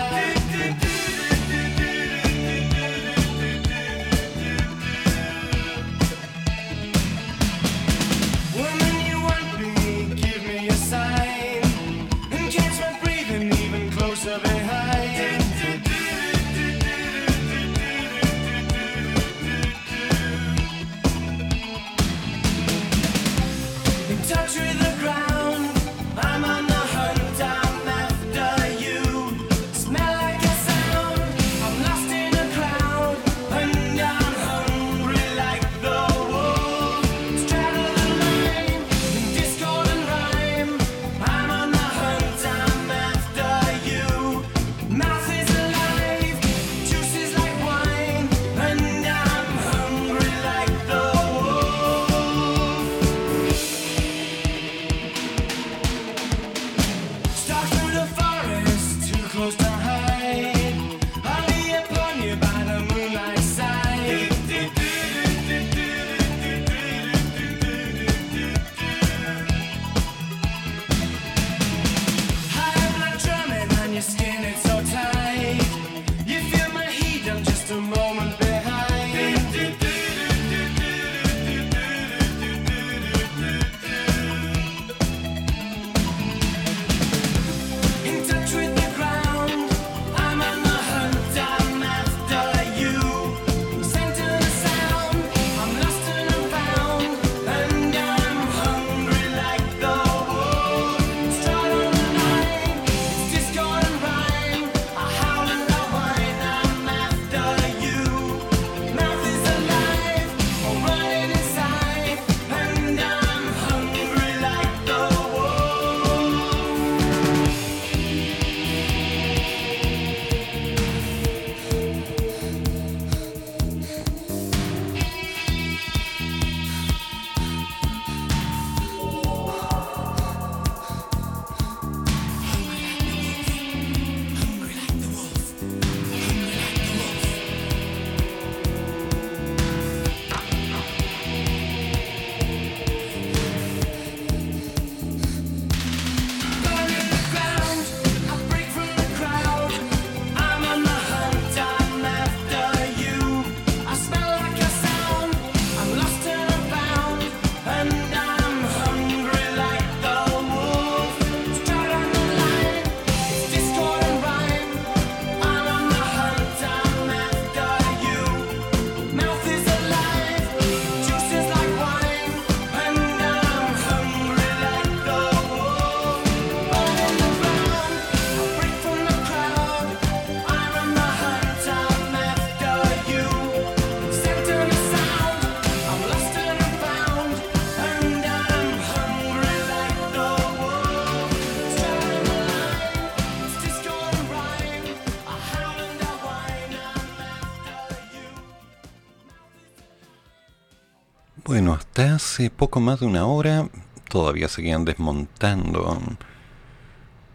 Hace poco más de una hora todavía seguían desmontando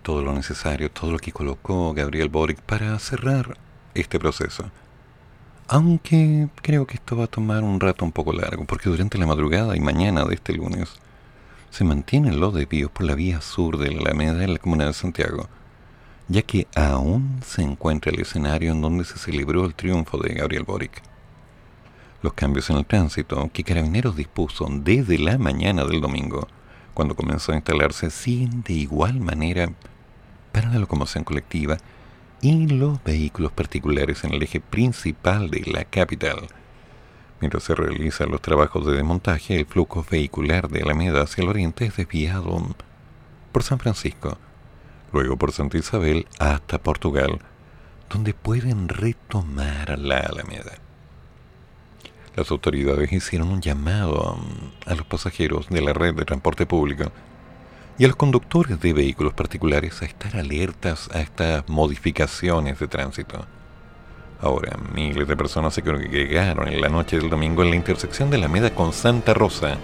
todo lo necesario, todo lo que colocó Gabriel Boric para cerrar este proceso. Aunque creo que esto va a tomar un rato un poco largo, porque durante la madrugada y mañana de este lunes se mantienen los desvíos por la vía sur de la Alameda en la comuna de Santiago, ya que aún se encuentra el escenario en donde se celebró el triunfo de Gabriel Boric los cambios en el tránsito que Carabineros dispuso desde la mañana del domingo, cuando comenzó a instalarse, siguen de igual manera para la locomoción colectiva y los vehículos particulares en el eje principal de la capital. Mientras se realizan los trabajos de desmontaje, el flujo vehicular de Alameda hacia el oriente es desviado por San Francisco, luego por Santa Isabel hasta Portugal, donde pueden retomar la Alameda. Las autoridades hicieron un llamado a los pasajeros de la red de transporte público y a los conductores de vehículos particulares a estar alertas a estas modificaciones de tránsito. Ahora, miles de personas se congregaron en la noche del domingo en la intersección de la Meda con Santa Rosa,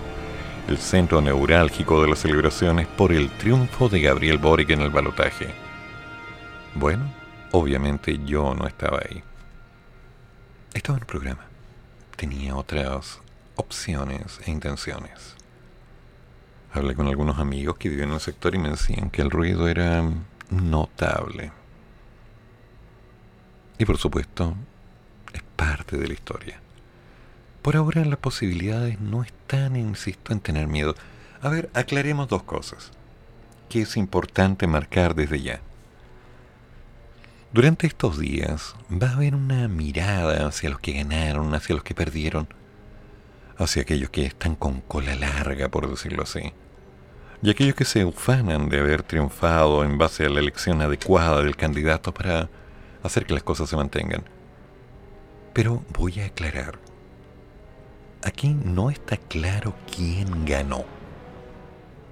el centro neurálgico de las celebraciones por el triunfo de Gabriel Boric en el balotaje. Bueno, obviamente yo no estaba ahí. Estaba en el programa tenía otras opciones e intenciones. Hablé con algunos amigos que viven en el sector y me decían que el ruido era notable. Y por supuesto, es parte de la historia. Por ahora las posibilidades no están, insisto, en tener miedo. A ver, aclaremos dos cosas que es importante marcar desde ya. Durante estos días va a haber una mirada hacia los que ganaron, hacia los que perdieron, hacia aquellos que están con cola larga, por decirlo así, y aquellos que se ufanan de haber triunfado en base a la elección adecuada del candidato para hacer que las cosas se mantengan. Pero voy a aclarar, aquí no está claro quién ganó.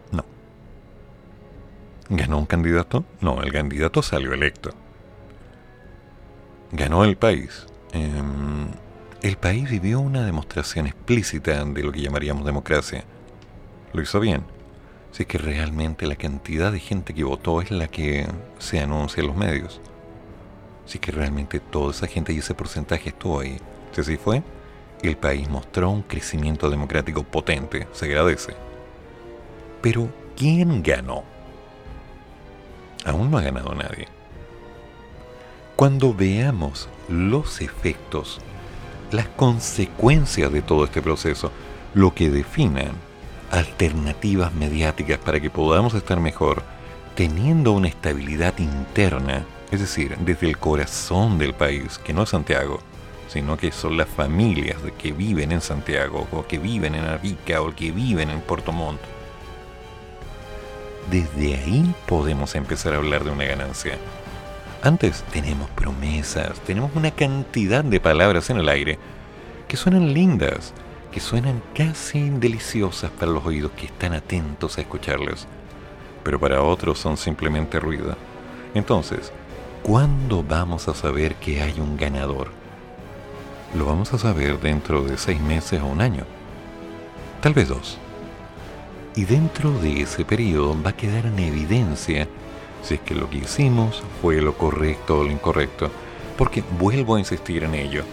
No. ¿Ganó un candidato? No, el candidato salió electo. Ganó el país. Em, el país vivió una demostración explícita de lo que llamaríamos democracia. Lo hizo bien. Si es que realmente la cantidad de gente que votó es la que se anuncia en los medios. Si es que realmente toda esa gente y ese porcentaje estuvo ahí. Si así fue, el país mostró un crecimiento democrático potente, se agradece. Pero, ¿quién ganó? Aún no ha ganado nadie. Cuando veamos los efectos, las consecuencias de todo este proceso, lo que definan alternativas mediáticas para que podamos estar mejor, teniendo una estabilidad interna, es decir, desde el corazón del país, que no es Santiago, sino que son las familias que viven en Santiago, o que viven en Arica, o que viven en Puerto Montt. Desde ahí podemos empezar a hablar de una ganancia. Antes tenemos promesas, tenemos una cantidad de palabras en el aire que suenan lindas, que suenan casi deliciosas para los oídos que están atentos a escucharlas, pero para otros son simplemente ruido. Entonces, ¿cuándo vamos a saber que hay un ganador? lo vamos a saber dentro de seis meses o un año, tal vez dos. Y dentro de ese periodo va a quedar en evidencia si es que lo que hicimos fue lo correcto o lo incorrecto, porque vuelvo a insistir en ello.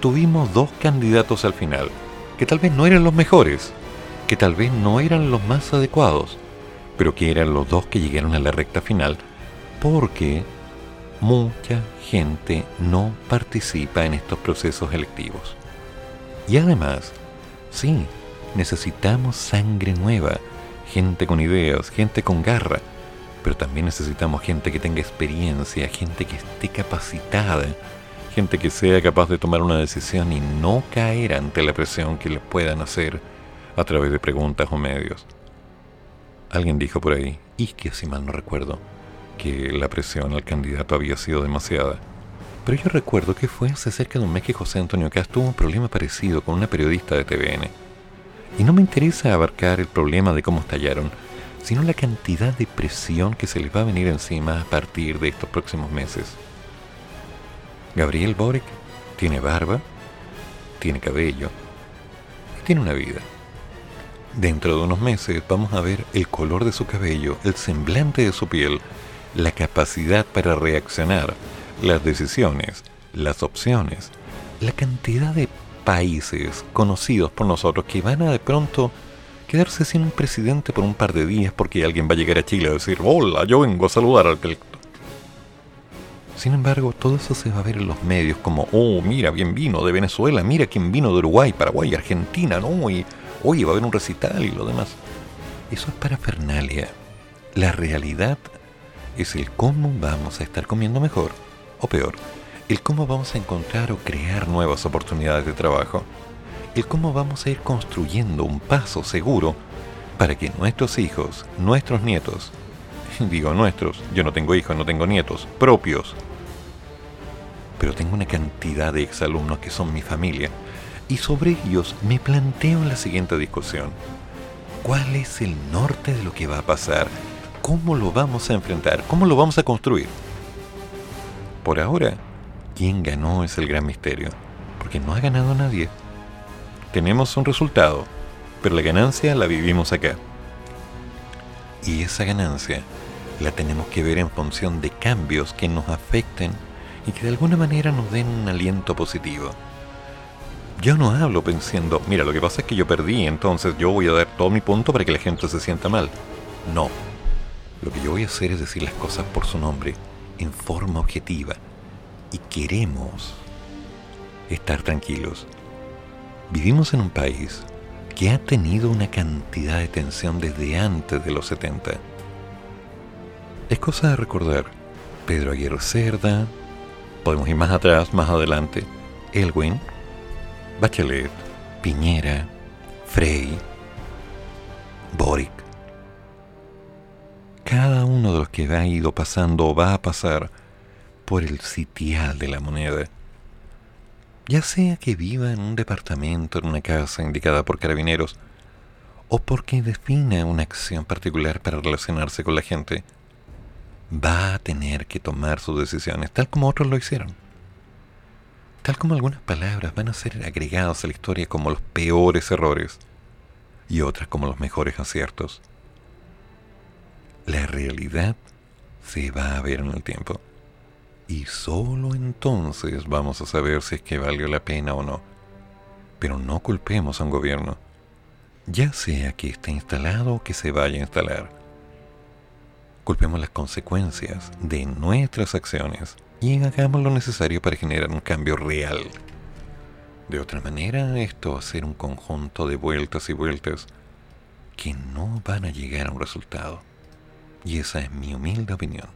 Tuvimos dos candidatos al final, que tal vez no eran los mejores, que tal vez no eran los más adecuados, pero que eran los dos que llegaron a la recta final, porque mucha gente no participa en estos procesos electivos. Y además, sí, necesitamos sangre nueva, gente con ideas, gente con garra, pero también necesitamos gente que tenga experiencia, gente que esté capacitada, gente que sea capaz de tomar una decisión y no caer ante la presión que le puedan hacer a través de preguntas o medios. Alguien dijo por ahí, y que si mal no recuerdo, que la presión al candidato había sido demasiada. Pero yo recuerdo que fue hace cerca de un mes que José Antonio Cast tuvo un problema parecido con una periodista de TVN. Y no me interesa abarcar el problema de cómo estallaron, sino la cantidad de presión que se les va a venir encima a partir de estos próximos meses. Gabriel Boric tiene barba, tiene cabello y tiene una vida. Dentro de unos meses vamos a ver el color de su cabello, el semblante de su piel, la capacidad para reaccionar, las decisiones, las opciones, la cantidad de países conocidos por nosotros que van a de pronto quedarse sin un presidente por un par de días porque alguien va a llegar a Chile a decir, hola, yo vengo a saludar al electo. Sin embargo, todo eso se va a ver en los medios como, oh, mira, bien vino de Venezuela, mira quién vino de Uruguay, Paraguay, Argentina, ¿no? Y, oye, va a haber un recital y lo demás. Eso es para Fernalia. La realidad es el cómo vamos a estar comiendo mejor, o peor, el cómo vamos a encontrar o crear nuevas oportunidades de trabajo, el cómo vamos a ir construyendo un paso seguro para que nuestros hijos, nuestros nietos, (laughs) digo nuestros, yo no tengo hijos, no tengo nietos, propios, pero tengo una cantidad de exalumnos que son mi familia, y sobre ellos me planteo la siguiente discusión. ¿Cuál es el norte de lo que va a pasar ¿Cómo lo vamos a enfrentar? ¿Cómo lo vamos a construir? Por ahora, quién ganó es el gran misterio, porque no ha ganado nadie. Tenemos un resultado, pero la ganancia la vivimos acá. Y esa ganancia la tenemos que ver en función de cambios que nos afecten y que de alguna manera nos den un aliento positivo. Yo no hablo pensando, mira, lo que pasa es que yo perdí, entonces yo voy a dar todo mi punto para que la gente se sienta mal. No, lo que yo voy a hacer es decir las cosas por su nombre, en forma objetiva. Y queremos estar tranquilos. Vivimos en un país que ha tenido una cantidad de tensión desde antes de los 70. Es cosa de recordar Pedro Aguirre Cerda, Podemos ir más atrás, más adelante. Elwin, Bachelet, Piñera, Frey, Boric. Cada uno de los que ha ido pasando o va a pasar por el sitial de la moneda. Ya sea que viva en un departamento, en una casa indicada por carabineros, o porque defina una acción particular para relacionarse con la gente, va a tener que tomar sus decisiones, tal como otros lo hicieron. Tal como algunas palabras van a ser agregadas a la historia como los peores errores y otras como los mejores aciertos. La realidad se va a ver en el tiempo. Y solo entonces vamos a saber si es que valió la pena o no. Pero no culpemos a un gobierno, ya sea que esté instalado o que se vaya a instalar culpemos las consecuencias de nuestras acciones y hagamos lo necesario para generar un cambio real. De otra manera, esto va a ser un conjunto de vueltas y vueltas que no van a llegar a un resultado. Y esa es mi humilde opinión.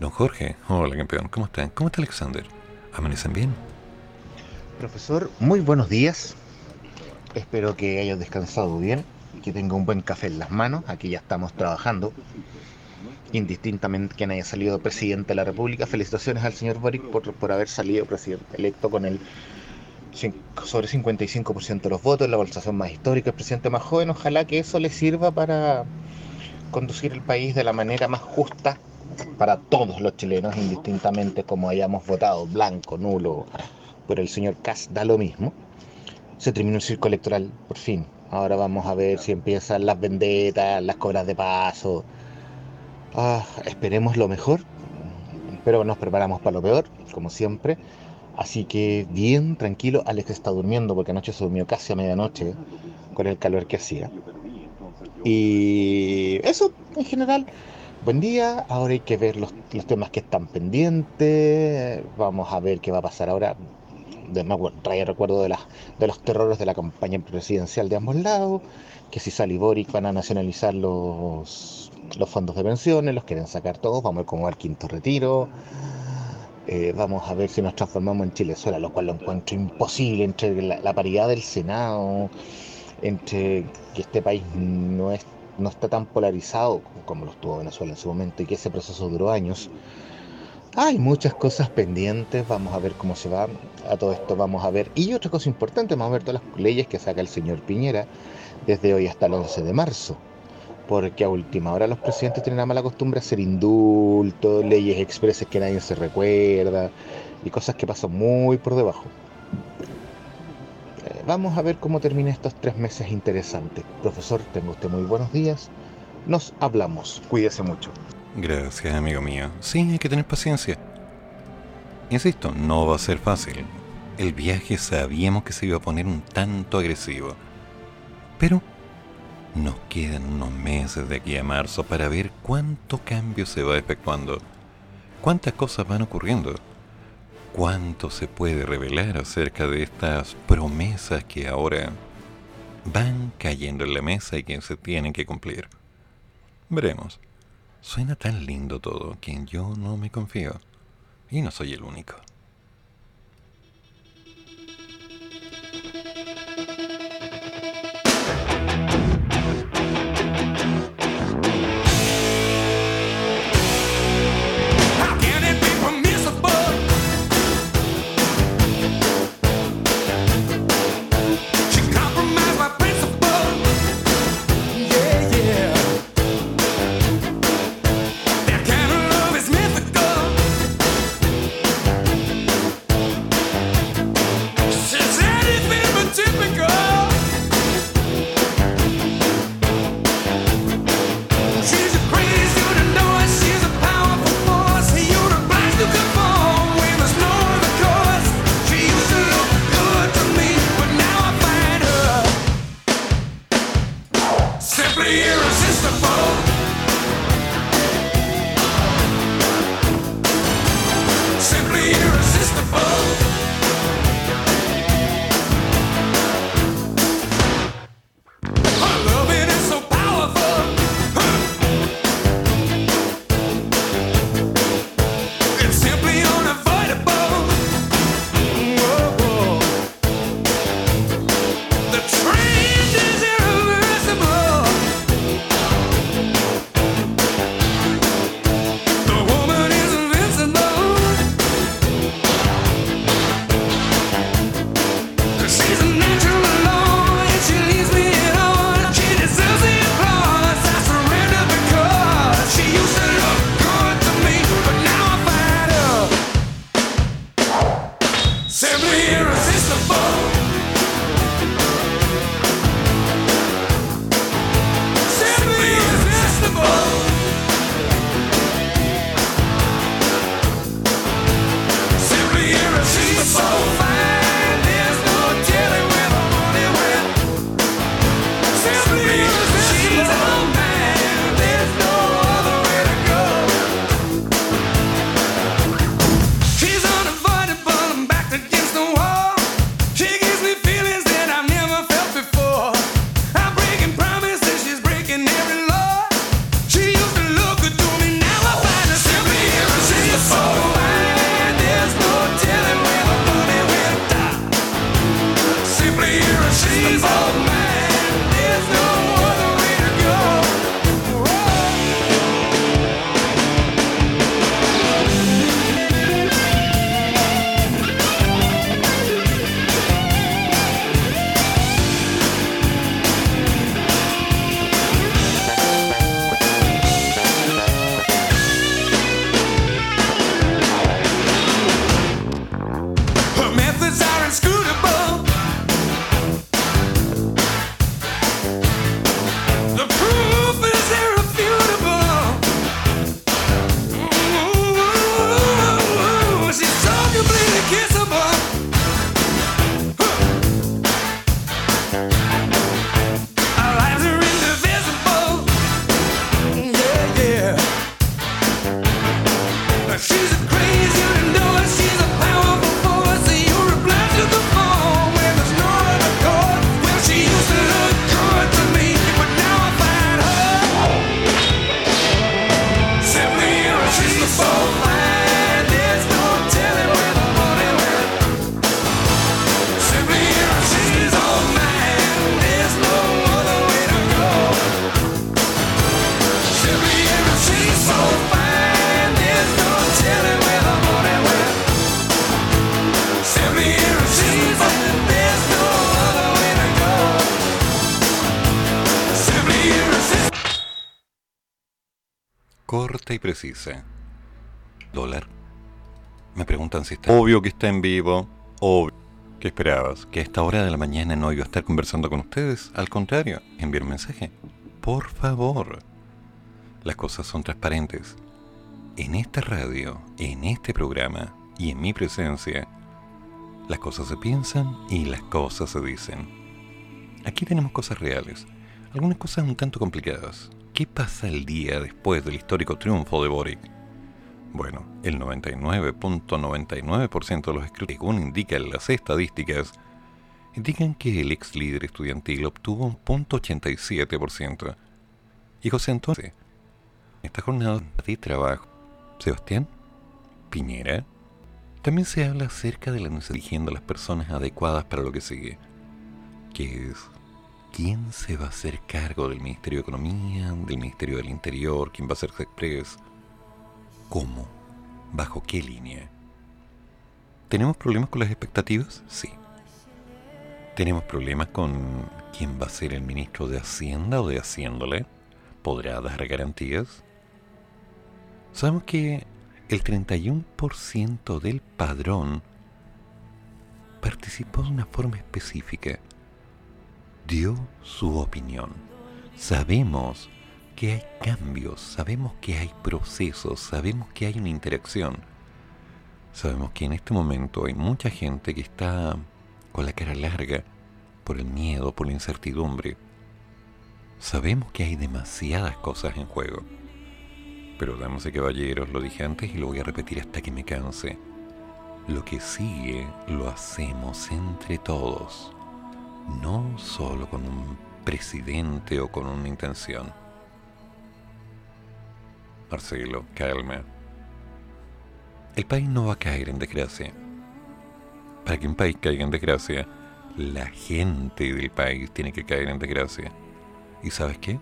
Don Jorge, hola campeón, ¿cómo están? ¿Cómo está Alexander? ¿Amanecen bien? Profesor, muy buenos días. Espero que hayan descansado bien, que tenga un buen café en las manos. Aquí ya estamos trabajando indistintamente quien haya salido presidente de la República. Felicitaciones al señor Boric por, haber salido presidente electo con el sobre 55% de los votos, la valorización más histórica, el presidente más joven. Ojalá que eso le sirva para conducir el país de la manera más justa para todos los chilenos, indistintamente como hayamos votado, blanco, nulo, por el señor Kass, da lo mismo. Se terminó el circo electoral, por fin. Ahora vamos a ver si empiezan las vendetas, las cobras de paso, Ah, esperemos lo mejor, pero nos preparamos para lo peor, como siempre. Así que bien, tranquilo. Alex está durmiendo porque anoche se durmió casi a medianoche con el calor que hacía. Y eso, en general, buen día. Ahora hay que ver los, temas que están pendientes. Vamos a ver qué va a pasar ahora. De trae recuerdo de, las, de los terrores de la campaña presidencial de ambos lados. Que si sale Boric van a nacionalizar los los fondos de pensiones, los quieren sacar todos, vamos a ver cómo va el quinto retiro, eh, vamos a ver si nos transformamos en Chilezuela, lo cual lo encuentro imposible entre la, paridad del Senado, entre que este país no, es, no está tan polarizado como lo estuvo Venezuela en su momento y que ese proceso duró años. Hay muchas cosas pendientes, vamos a ver cómo se va a todo esto, vamos a ver. Y otra cosa importante, vamos a ver todas las leyes que saca el señor Piñera desde hoy hasta el 11 de marzo porque a última hora los presidentes tienen la mala costumbre de hacer indultos, leyes expresas que nadie se recuerda y cosas que pasan muy por debajo. Vamos a ver cómo termina estos tres meses interesantes. Profesor, tenga usted muy buenos días. Nos hablamos. Cuídese mucho. Gracias, amigo mío. Sí, hay que tener paciencia. Insisto, no va a ser fácil. El viaje sabíamos que se iba a poner un tanto agresivo. Pero nos quedan unos meses de aquí a marzo para ver cuánto cambio se va efectuando, cuántas cosas van ocurriendo, cuánto se puede revelar acerca de estas promesas que ahora van cayendo en la mesa y que se tienen que cumplir. Veremos. Suena tan lindo todo que yo no me confío. Y no soy el único. Obvio que está en vivo. Obvio. ¿Qué esperabas? ¿Que a esta hora de la mañana no iba a estar conversando con ustedes? Al contrario, enviar mensaje. Por favor. Las cosas son transparentes. En esta radio, en este programa y en mi presencia, las cosas se piensan y las cosas se dicen. Aquí tenemos cosas reales, algunas cosas un tanto complicadas. ¿Qué pasa el día después del histórico triunfo de Boric? Bueno, el 99.99% de los escrutinios, según indican las estadísticas, indican que el ex líder estudiantil obtuvo un .87%. Y José Antonio, en esta jornada de trabajo, Sebastián Piñera, también se habla acerca de la necesidad eligiendo a las personas adecuadas para lo que sigue, que es quién se va a hacer cargo del Ministerio de Economía, del Ministerio del Interior, quién va a ser Express, ¿Cómo? ¿Bajo qué línea? ¿Tenemos problemas con las expectativas? Sí. ¿Tenemos problemas con quién va a ser el ministro de Hacienda o de Haciéndole? ¿Podrá dar garantías? Sabemos que el 31% del padrón participó de una forma específica. Dio su opinión. Sabemos que hay cambios, sabemos que hay procesos, sabemos que hay una interacción. Sabemos que en este momento hay mucha gente que está con la cara larga por el miedo, por la incertidumbre. Sabemos que hay demasiadas cosas en juego. Pero damas y caballeros, lo dije antes y lo voy a repetir hasta que me canse. Lo que sigue lo hacemos entre todos, no solo con un presidente o con una intención. Marcelo, calma. El país no va a caer en desgracia. Para que un país caiga en desgracia, la gente del país tiene que caer en desgracia. ¿Y sabes qué?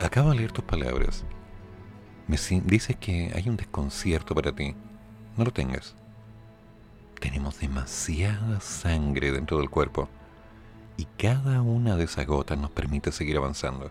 Acabo de leer tus palabras. Me dices que hay un desconcierto para ti. No lo tengas. Tenemos demasiada sangre dentro del cuerpo y cada una de esas gotas nos permite seguir avanzando.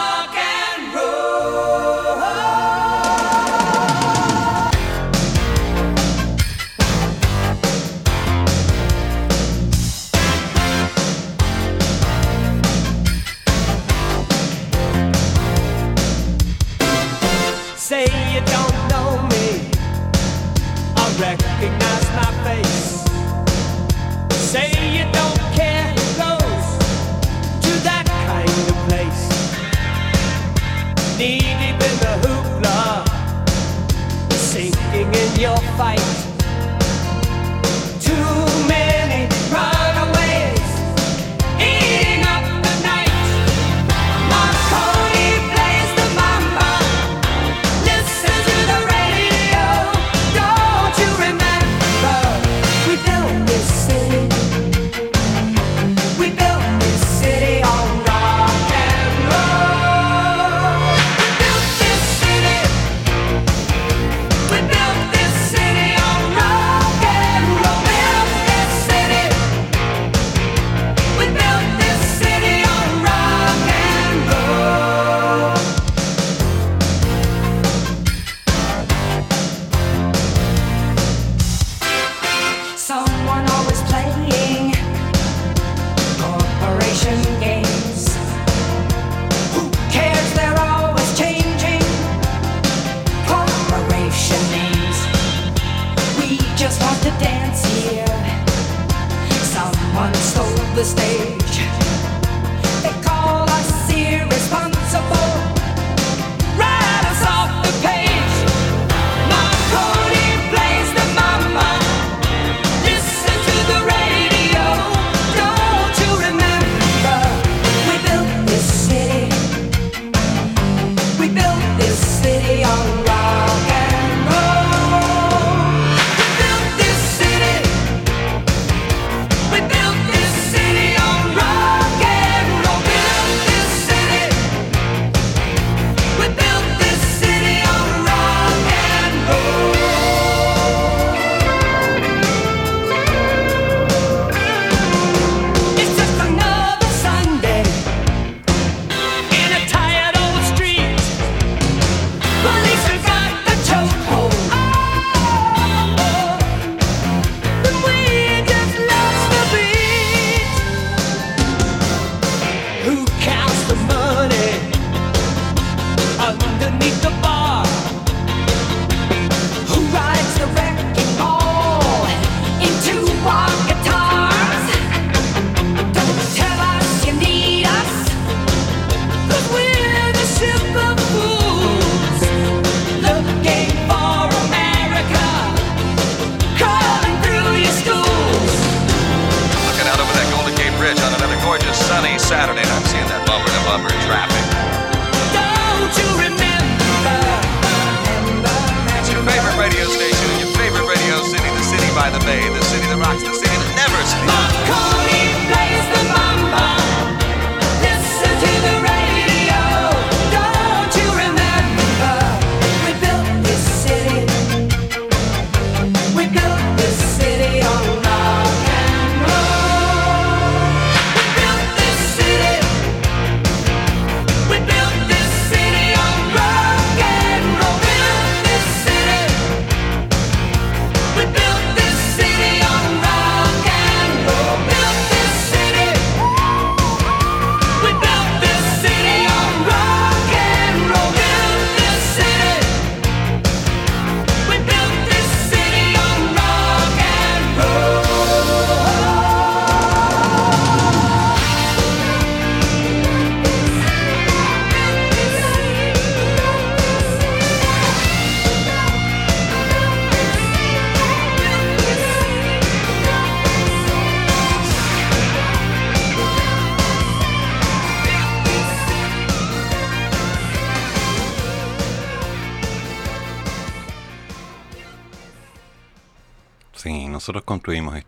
fight.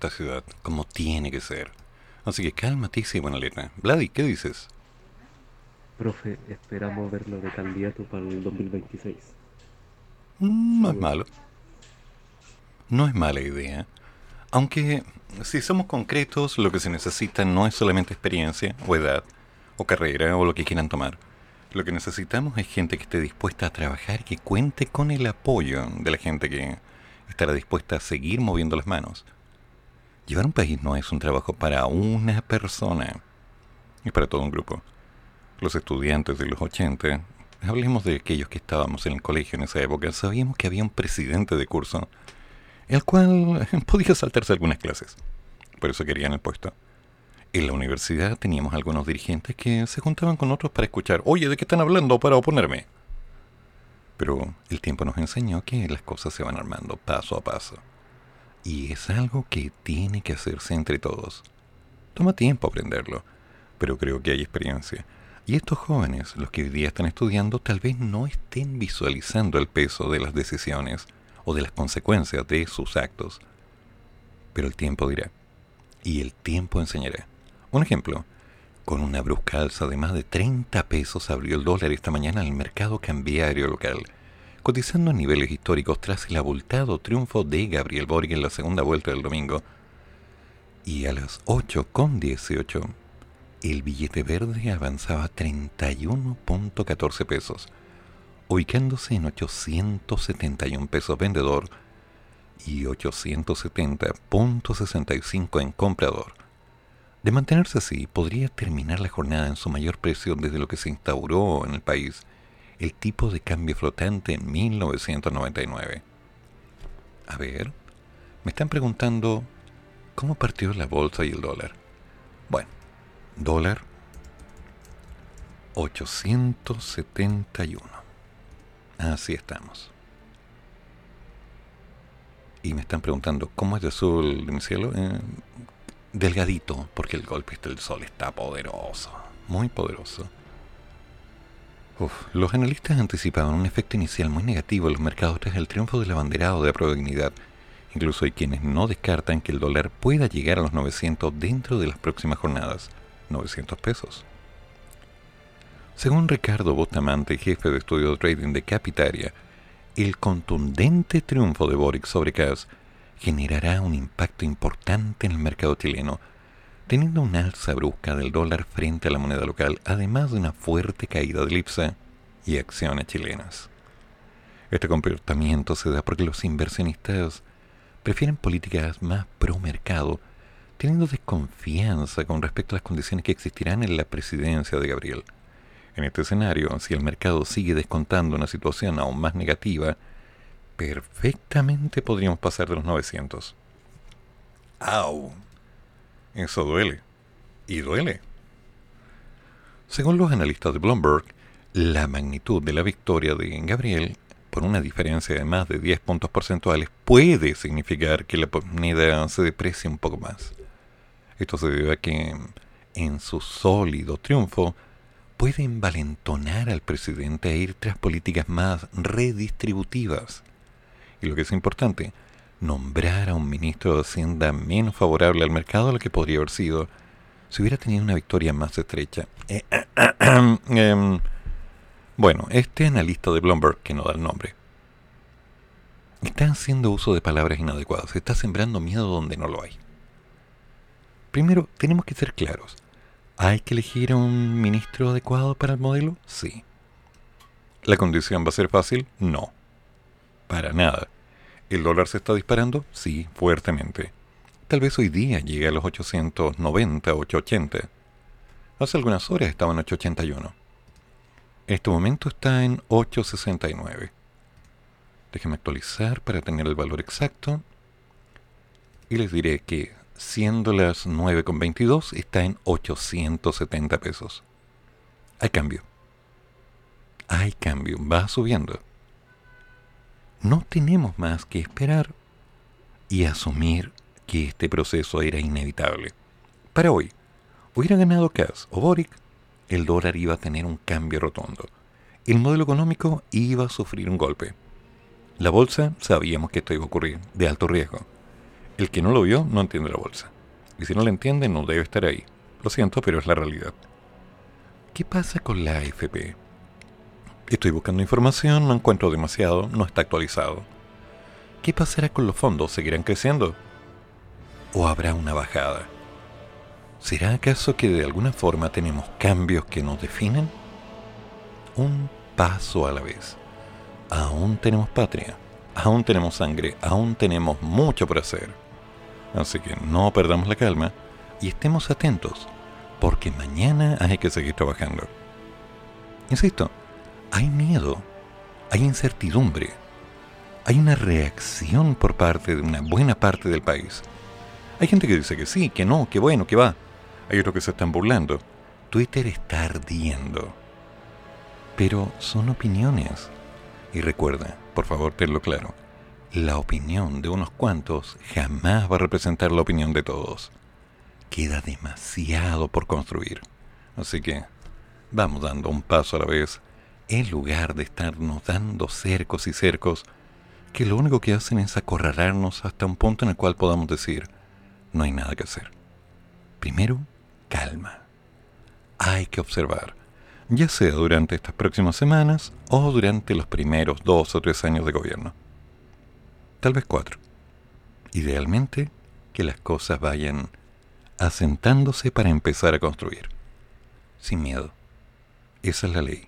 Esta ciudad como tiene que ser. Así que cálmate y buena letra. Vladi, ¿qué dices? Profe, esperamos verlo de candidato para el 2026. Mm, No es malo. No es mala idea. Aunque, si somos concretos, lo que se necesita no es solamente experiencia, o edad, o carrera, o lo que quieran tomar. Lo que necesitamos es gente que esté dispuesta a trabajar y que cuente con el apoyo de la gente que estará dispuesta a seguir moviendo las manos. Llevar un país no es un trabajo para una persona, es para todo un grupo. Los estudiantes de los 80, hablemos de aquellos que estábamos en el colegio en esa época, sabíamos que había un presidente de curso, el cual (laughs) podía saltarse algunas clases. Por eso querían el puesto. En la universidad teníamos algunos dirigentes que se juntaban con otros para escuchar, oye, ¿de qué están hablando para oponerme? Pero el tiempo nos enseñó que las cosas se van armando paso a paso. Y es algo que tiene que hacerse entre todos. Toma tiempo aprenderlo, pero creo que hay experiencia. Y estos jóvenes, los que hoy día están estudiando, tal vez no estén visualizando el peso de las decisiones o de las consecuencias de sus actos. Pero el tiempo dirá. Y el tiempo enseñará. Un ejemplo. Con una brusca alza de más de 30 pesos abrió el dólar esta mañana el mercado cambiario local, cotizando a niveles históricos tras el abultado triunfo de Gabriel Boric en la segunda vuelta del domingo. Y a las 8.18, el billete verde avanzaba 31.14 pesos, ubicándose en 871 pesos vendedor y 870.65 en comprador. De mantenerse así, podría terminar la jornada en su mayor precio desde lo que se instauró en el país el tipo de cambio flotante en 1999. A ver, me están preguntando cómo partió la bolsa y el dólar. Bueno, dólar 871. Así estamos. Y me están preguntando, ¿cómo es de azul mi cielo? Eh, delgadito, porque el golpe del sol está poderoso, muy poderoso. Los analistas anticipaban un efecto inicial muy negativo en los mercados tras el triunfo del abanderado de la probabilidad. Incluso hay quienes no descartan que el dólar pueda llegar a los 900 dentro de las próximas jornadas. 900 pesos. Según Ricardo Bustamante, jefe de estudio de trading de Capitaria, el contundente triunfo de Boric sobre Kass generará un impacto importante en el mercado chileno, teniendo una alza brusca del dólar frente a la moneda local, además de una fuerte caída del IPSA y acciones chilenas. Este comportamiento se da porque los inversionistas prefieren políticas más pro mercado, teniendo desconfianza con respecto a las condiciones que existirán en la presidencia de Gabriel. En este escenario, si el mercado sigue descontando una situación aún más negativa, perfectamente podríamos pasar de los 900. ¡Au! Eso duele. Y duele. Según los analistas de Bloomberg, la magnitud de la victoria de Gabriel, por una diferencia de más de 10 puntos porcentuales, puede significar que la moneda se deprecie un poco más. Esto se debe a que, en su sólido triunfo, puede envalentonar al presidente a ir tras políticas más redistributivas. Y lo que es importante, nombrar a un ministro de Hacienda menos favorable al mercado de lo que podría haber sido si hubiera tenido una victoria más estrecha. Eh, (coughs) em, bueno, este analista de Bloomberg, que no da el nombre, está haciendo uso de palabras inadecuadas, está sembrando miedo donde no lo hay. Primero, tenemos que ser claros. ¿Hay que elegir a un ministro adecuado para el modelo? Sí. ¿La condición va a ser fácil? No. Para nada. ¿El dólar se está disparando? Sí, fuertemente. Tal vez hoy día llegue a los 890, 880. Hace algunas horas estaba en 881. En este momento está en 869. Déjenme actualizar para tener el valor exacto. Y les diré que siendo las 9,22 está en 870 pesos. Hay cambio hay cambio, va subiendo. No tenemos más que esperar y asumir que este proceso era inevitable. Para hoy, hubiera ganado Kass o Boric, el dólar iba a tener un cambio rotundo. El modelo económico iba a sufrir un golpe. La bolsa sabíamos que esto iba a ocurrir, de alto riesgo. El que no lo vio no entiende la bolsa. Y si no la entiende no debe estar ahí. Lo siento, pero es la realidad. ¿Qué pasa con la AFP? Estoy buscando información, no encuentro demasiado, no está actualizado. ¿Qué pasará con los fondos? ¿Seguirán creciendo? ¿O habrá una bajada? ¿Será acaso que de alguna forma tenemos cambios que nos definen? Un paso a la vez. Aún tenemos patria, aún tenemos sangre, aún tenemos mucho por hacer. Así que no perdamos la calma y estemos atentos, porque mañana hay que seguir trabajando. Insisto, hay miedo, hay incertidumbre, hay una reacción por parte de una buena parte del país. Hay gente que dice que sí, que no, que bueno, que va. Hay otros que se están burlando. Twitter está ardiendo. Pero son opiniones. Y recuerda, por favor, tenlo claro, la opinión de unos cuantos jamás va a representar la opinión de todos. Queda demasiado por construir. Así que vamos dando un paso a la vez en lugar de estarnos dando cercos y cercos que lo único que hacen es acorralarnos hasta un punto en el cual podamos decir, no hay nada que hacer. Primero, calma. Hay que observar, ya sea durante estas próximas semanas o durante los primeros dos o tres años de gobierno. Tal vez cuatro. Idealmente, que las cosas vayan asentándose para empezar a construir. Sin miedo. Esa es la ley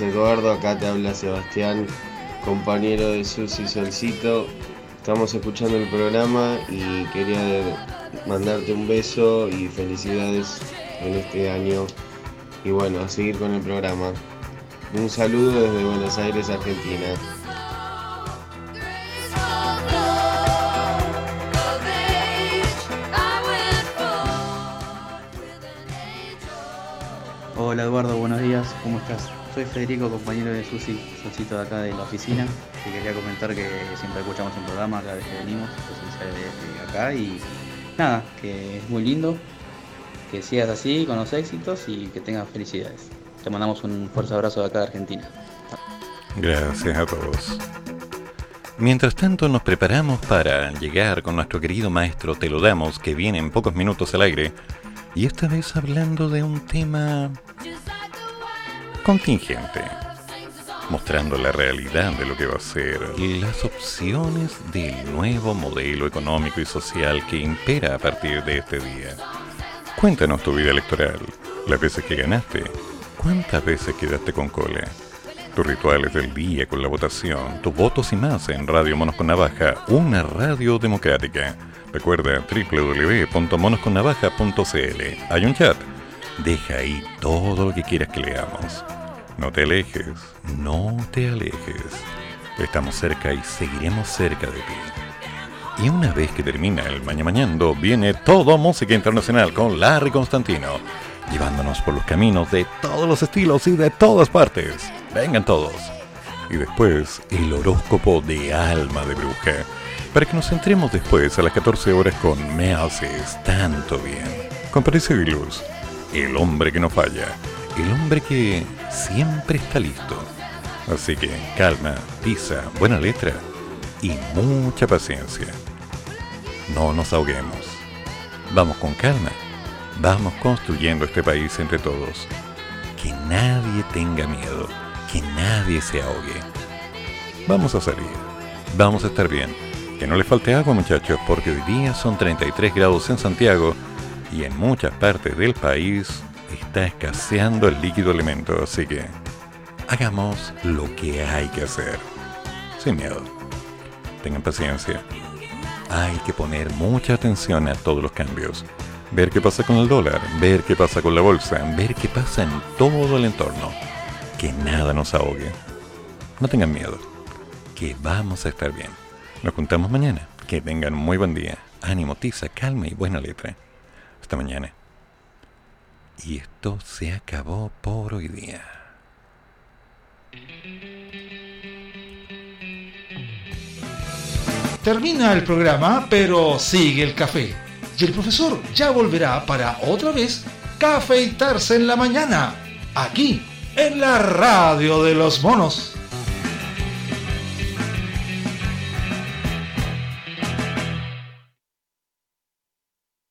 Eduardo, acá te habla Sebastián, compañero de Susi Solcito. Estamos escuchando el programa y quería mandarte un beso y felicidades en este año. Y bueno, a seguir con el programa. Un saludo desde Buenos Aires, Argentina. Hola Eduardo, buenos días, ¿cómo estás? Soy Federico, compañero de Susi, Solcito de acá de la oficina. Te quería comentar que siempre escuchamos un programa cada vez que venimos, presencial de acá y nada, que es muy lindo, que sigas así con los éxitos y que tengas felicidades. Te mandamos un fuerte abrazo de acá de Argentina. Gracias a todos. Mientras tanto nos preparamos para llegar con nuestro querido maestro Te lo damos, que viene en pocos minutos al aire, y esta vez hablando de un tema contingente, mostrando la realidad de lo que va a ser las opciones del nuevo modelo económico y social que impera a partir de este día. Cuéntanos tu vida electoral, las veces que ganaste, cuántas veces quedaste con cola, tus rituales del día con la votación, tus votos y más en Radio Monos con Navaja, una radio democrática. Recuerda www.monosconnavaja.cl. Hay un chat. Deja ahí todo lo que quieras que leamos. No te alejes, no te alejes. Estamos cerca y seguiremos cerca de ti. Y una vez que termina el Maña Mañando, viene todo música internacional con Larry Constantino, llevándonos por los caminos de todos los estilos y de todas partes. Vengan todos. Y después el horóscopo de alma de bruja, para que nos centremos después a las 14 horas con Me haces tanto bien. Con Luz, el hombre que no falla, el hombre que siempre está listo. Así que calma, pisa, buena letra y mucha paciencia. No nos ahoguemos. Vamos con calma. Vamos construyendo este país entre todos. Que nadie tenga miedo. Que nadie se ahogue. Vamos a salir. Vamos a estar bien. Que no le falte agua muchachos porque hoy día son 33 grados en Santiago y en muchas partes del país está escaseando el líquido elemento. Así que hagamos lo que hay que hacer. Sin miedo. Tengan paciencia. Hay que poner mucha atención a todos los cambios. Ver qué pasa con el dólar, ver qué pasa con la bolsa, ver qué pasa en todo el entorno. Que nada nos ahogue. No tengan miedo. Que vamos a estar bien. Nos juntamos mañana. Que tengan muy buen día. Ánimo, tiza, calma y buena letra. Hasta mañana. Y esto se acabó por hoy día. Termina el programa, pero sigue el café. Y el profesor ya volverá para otra vez cafeitarse en la mañana, aquí, en la radio de los monos.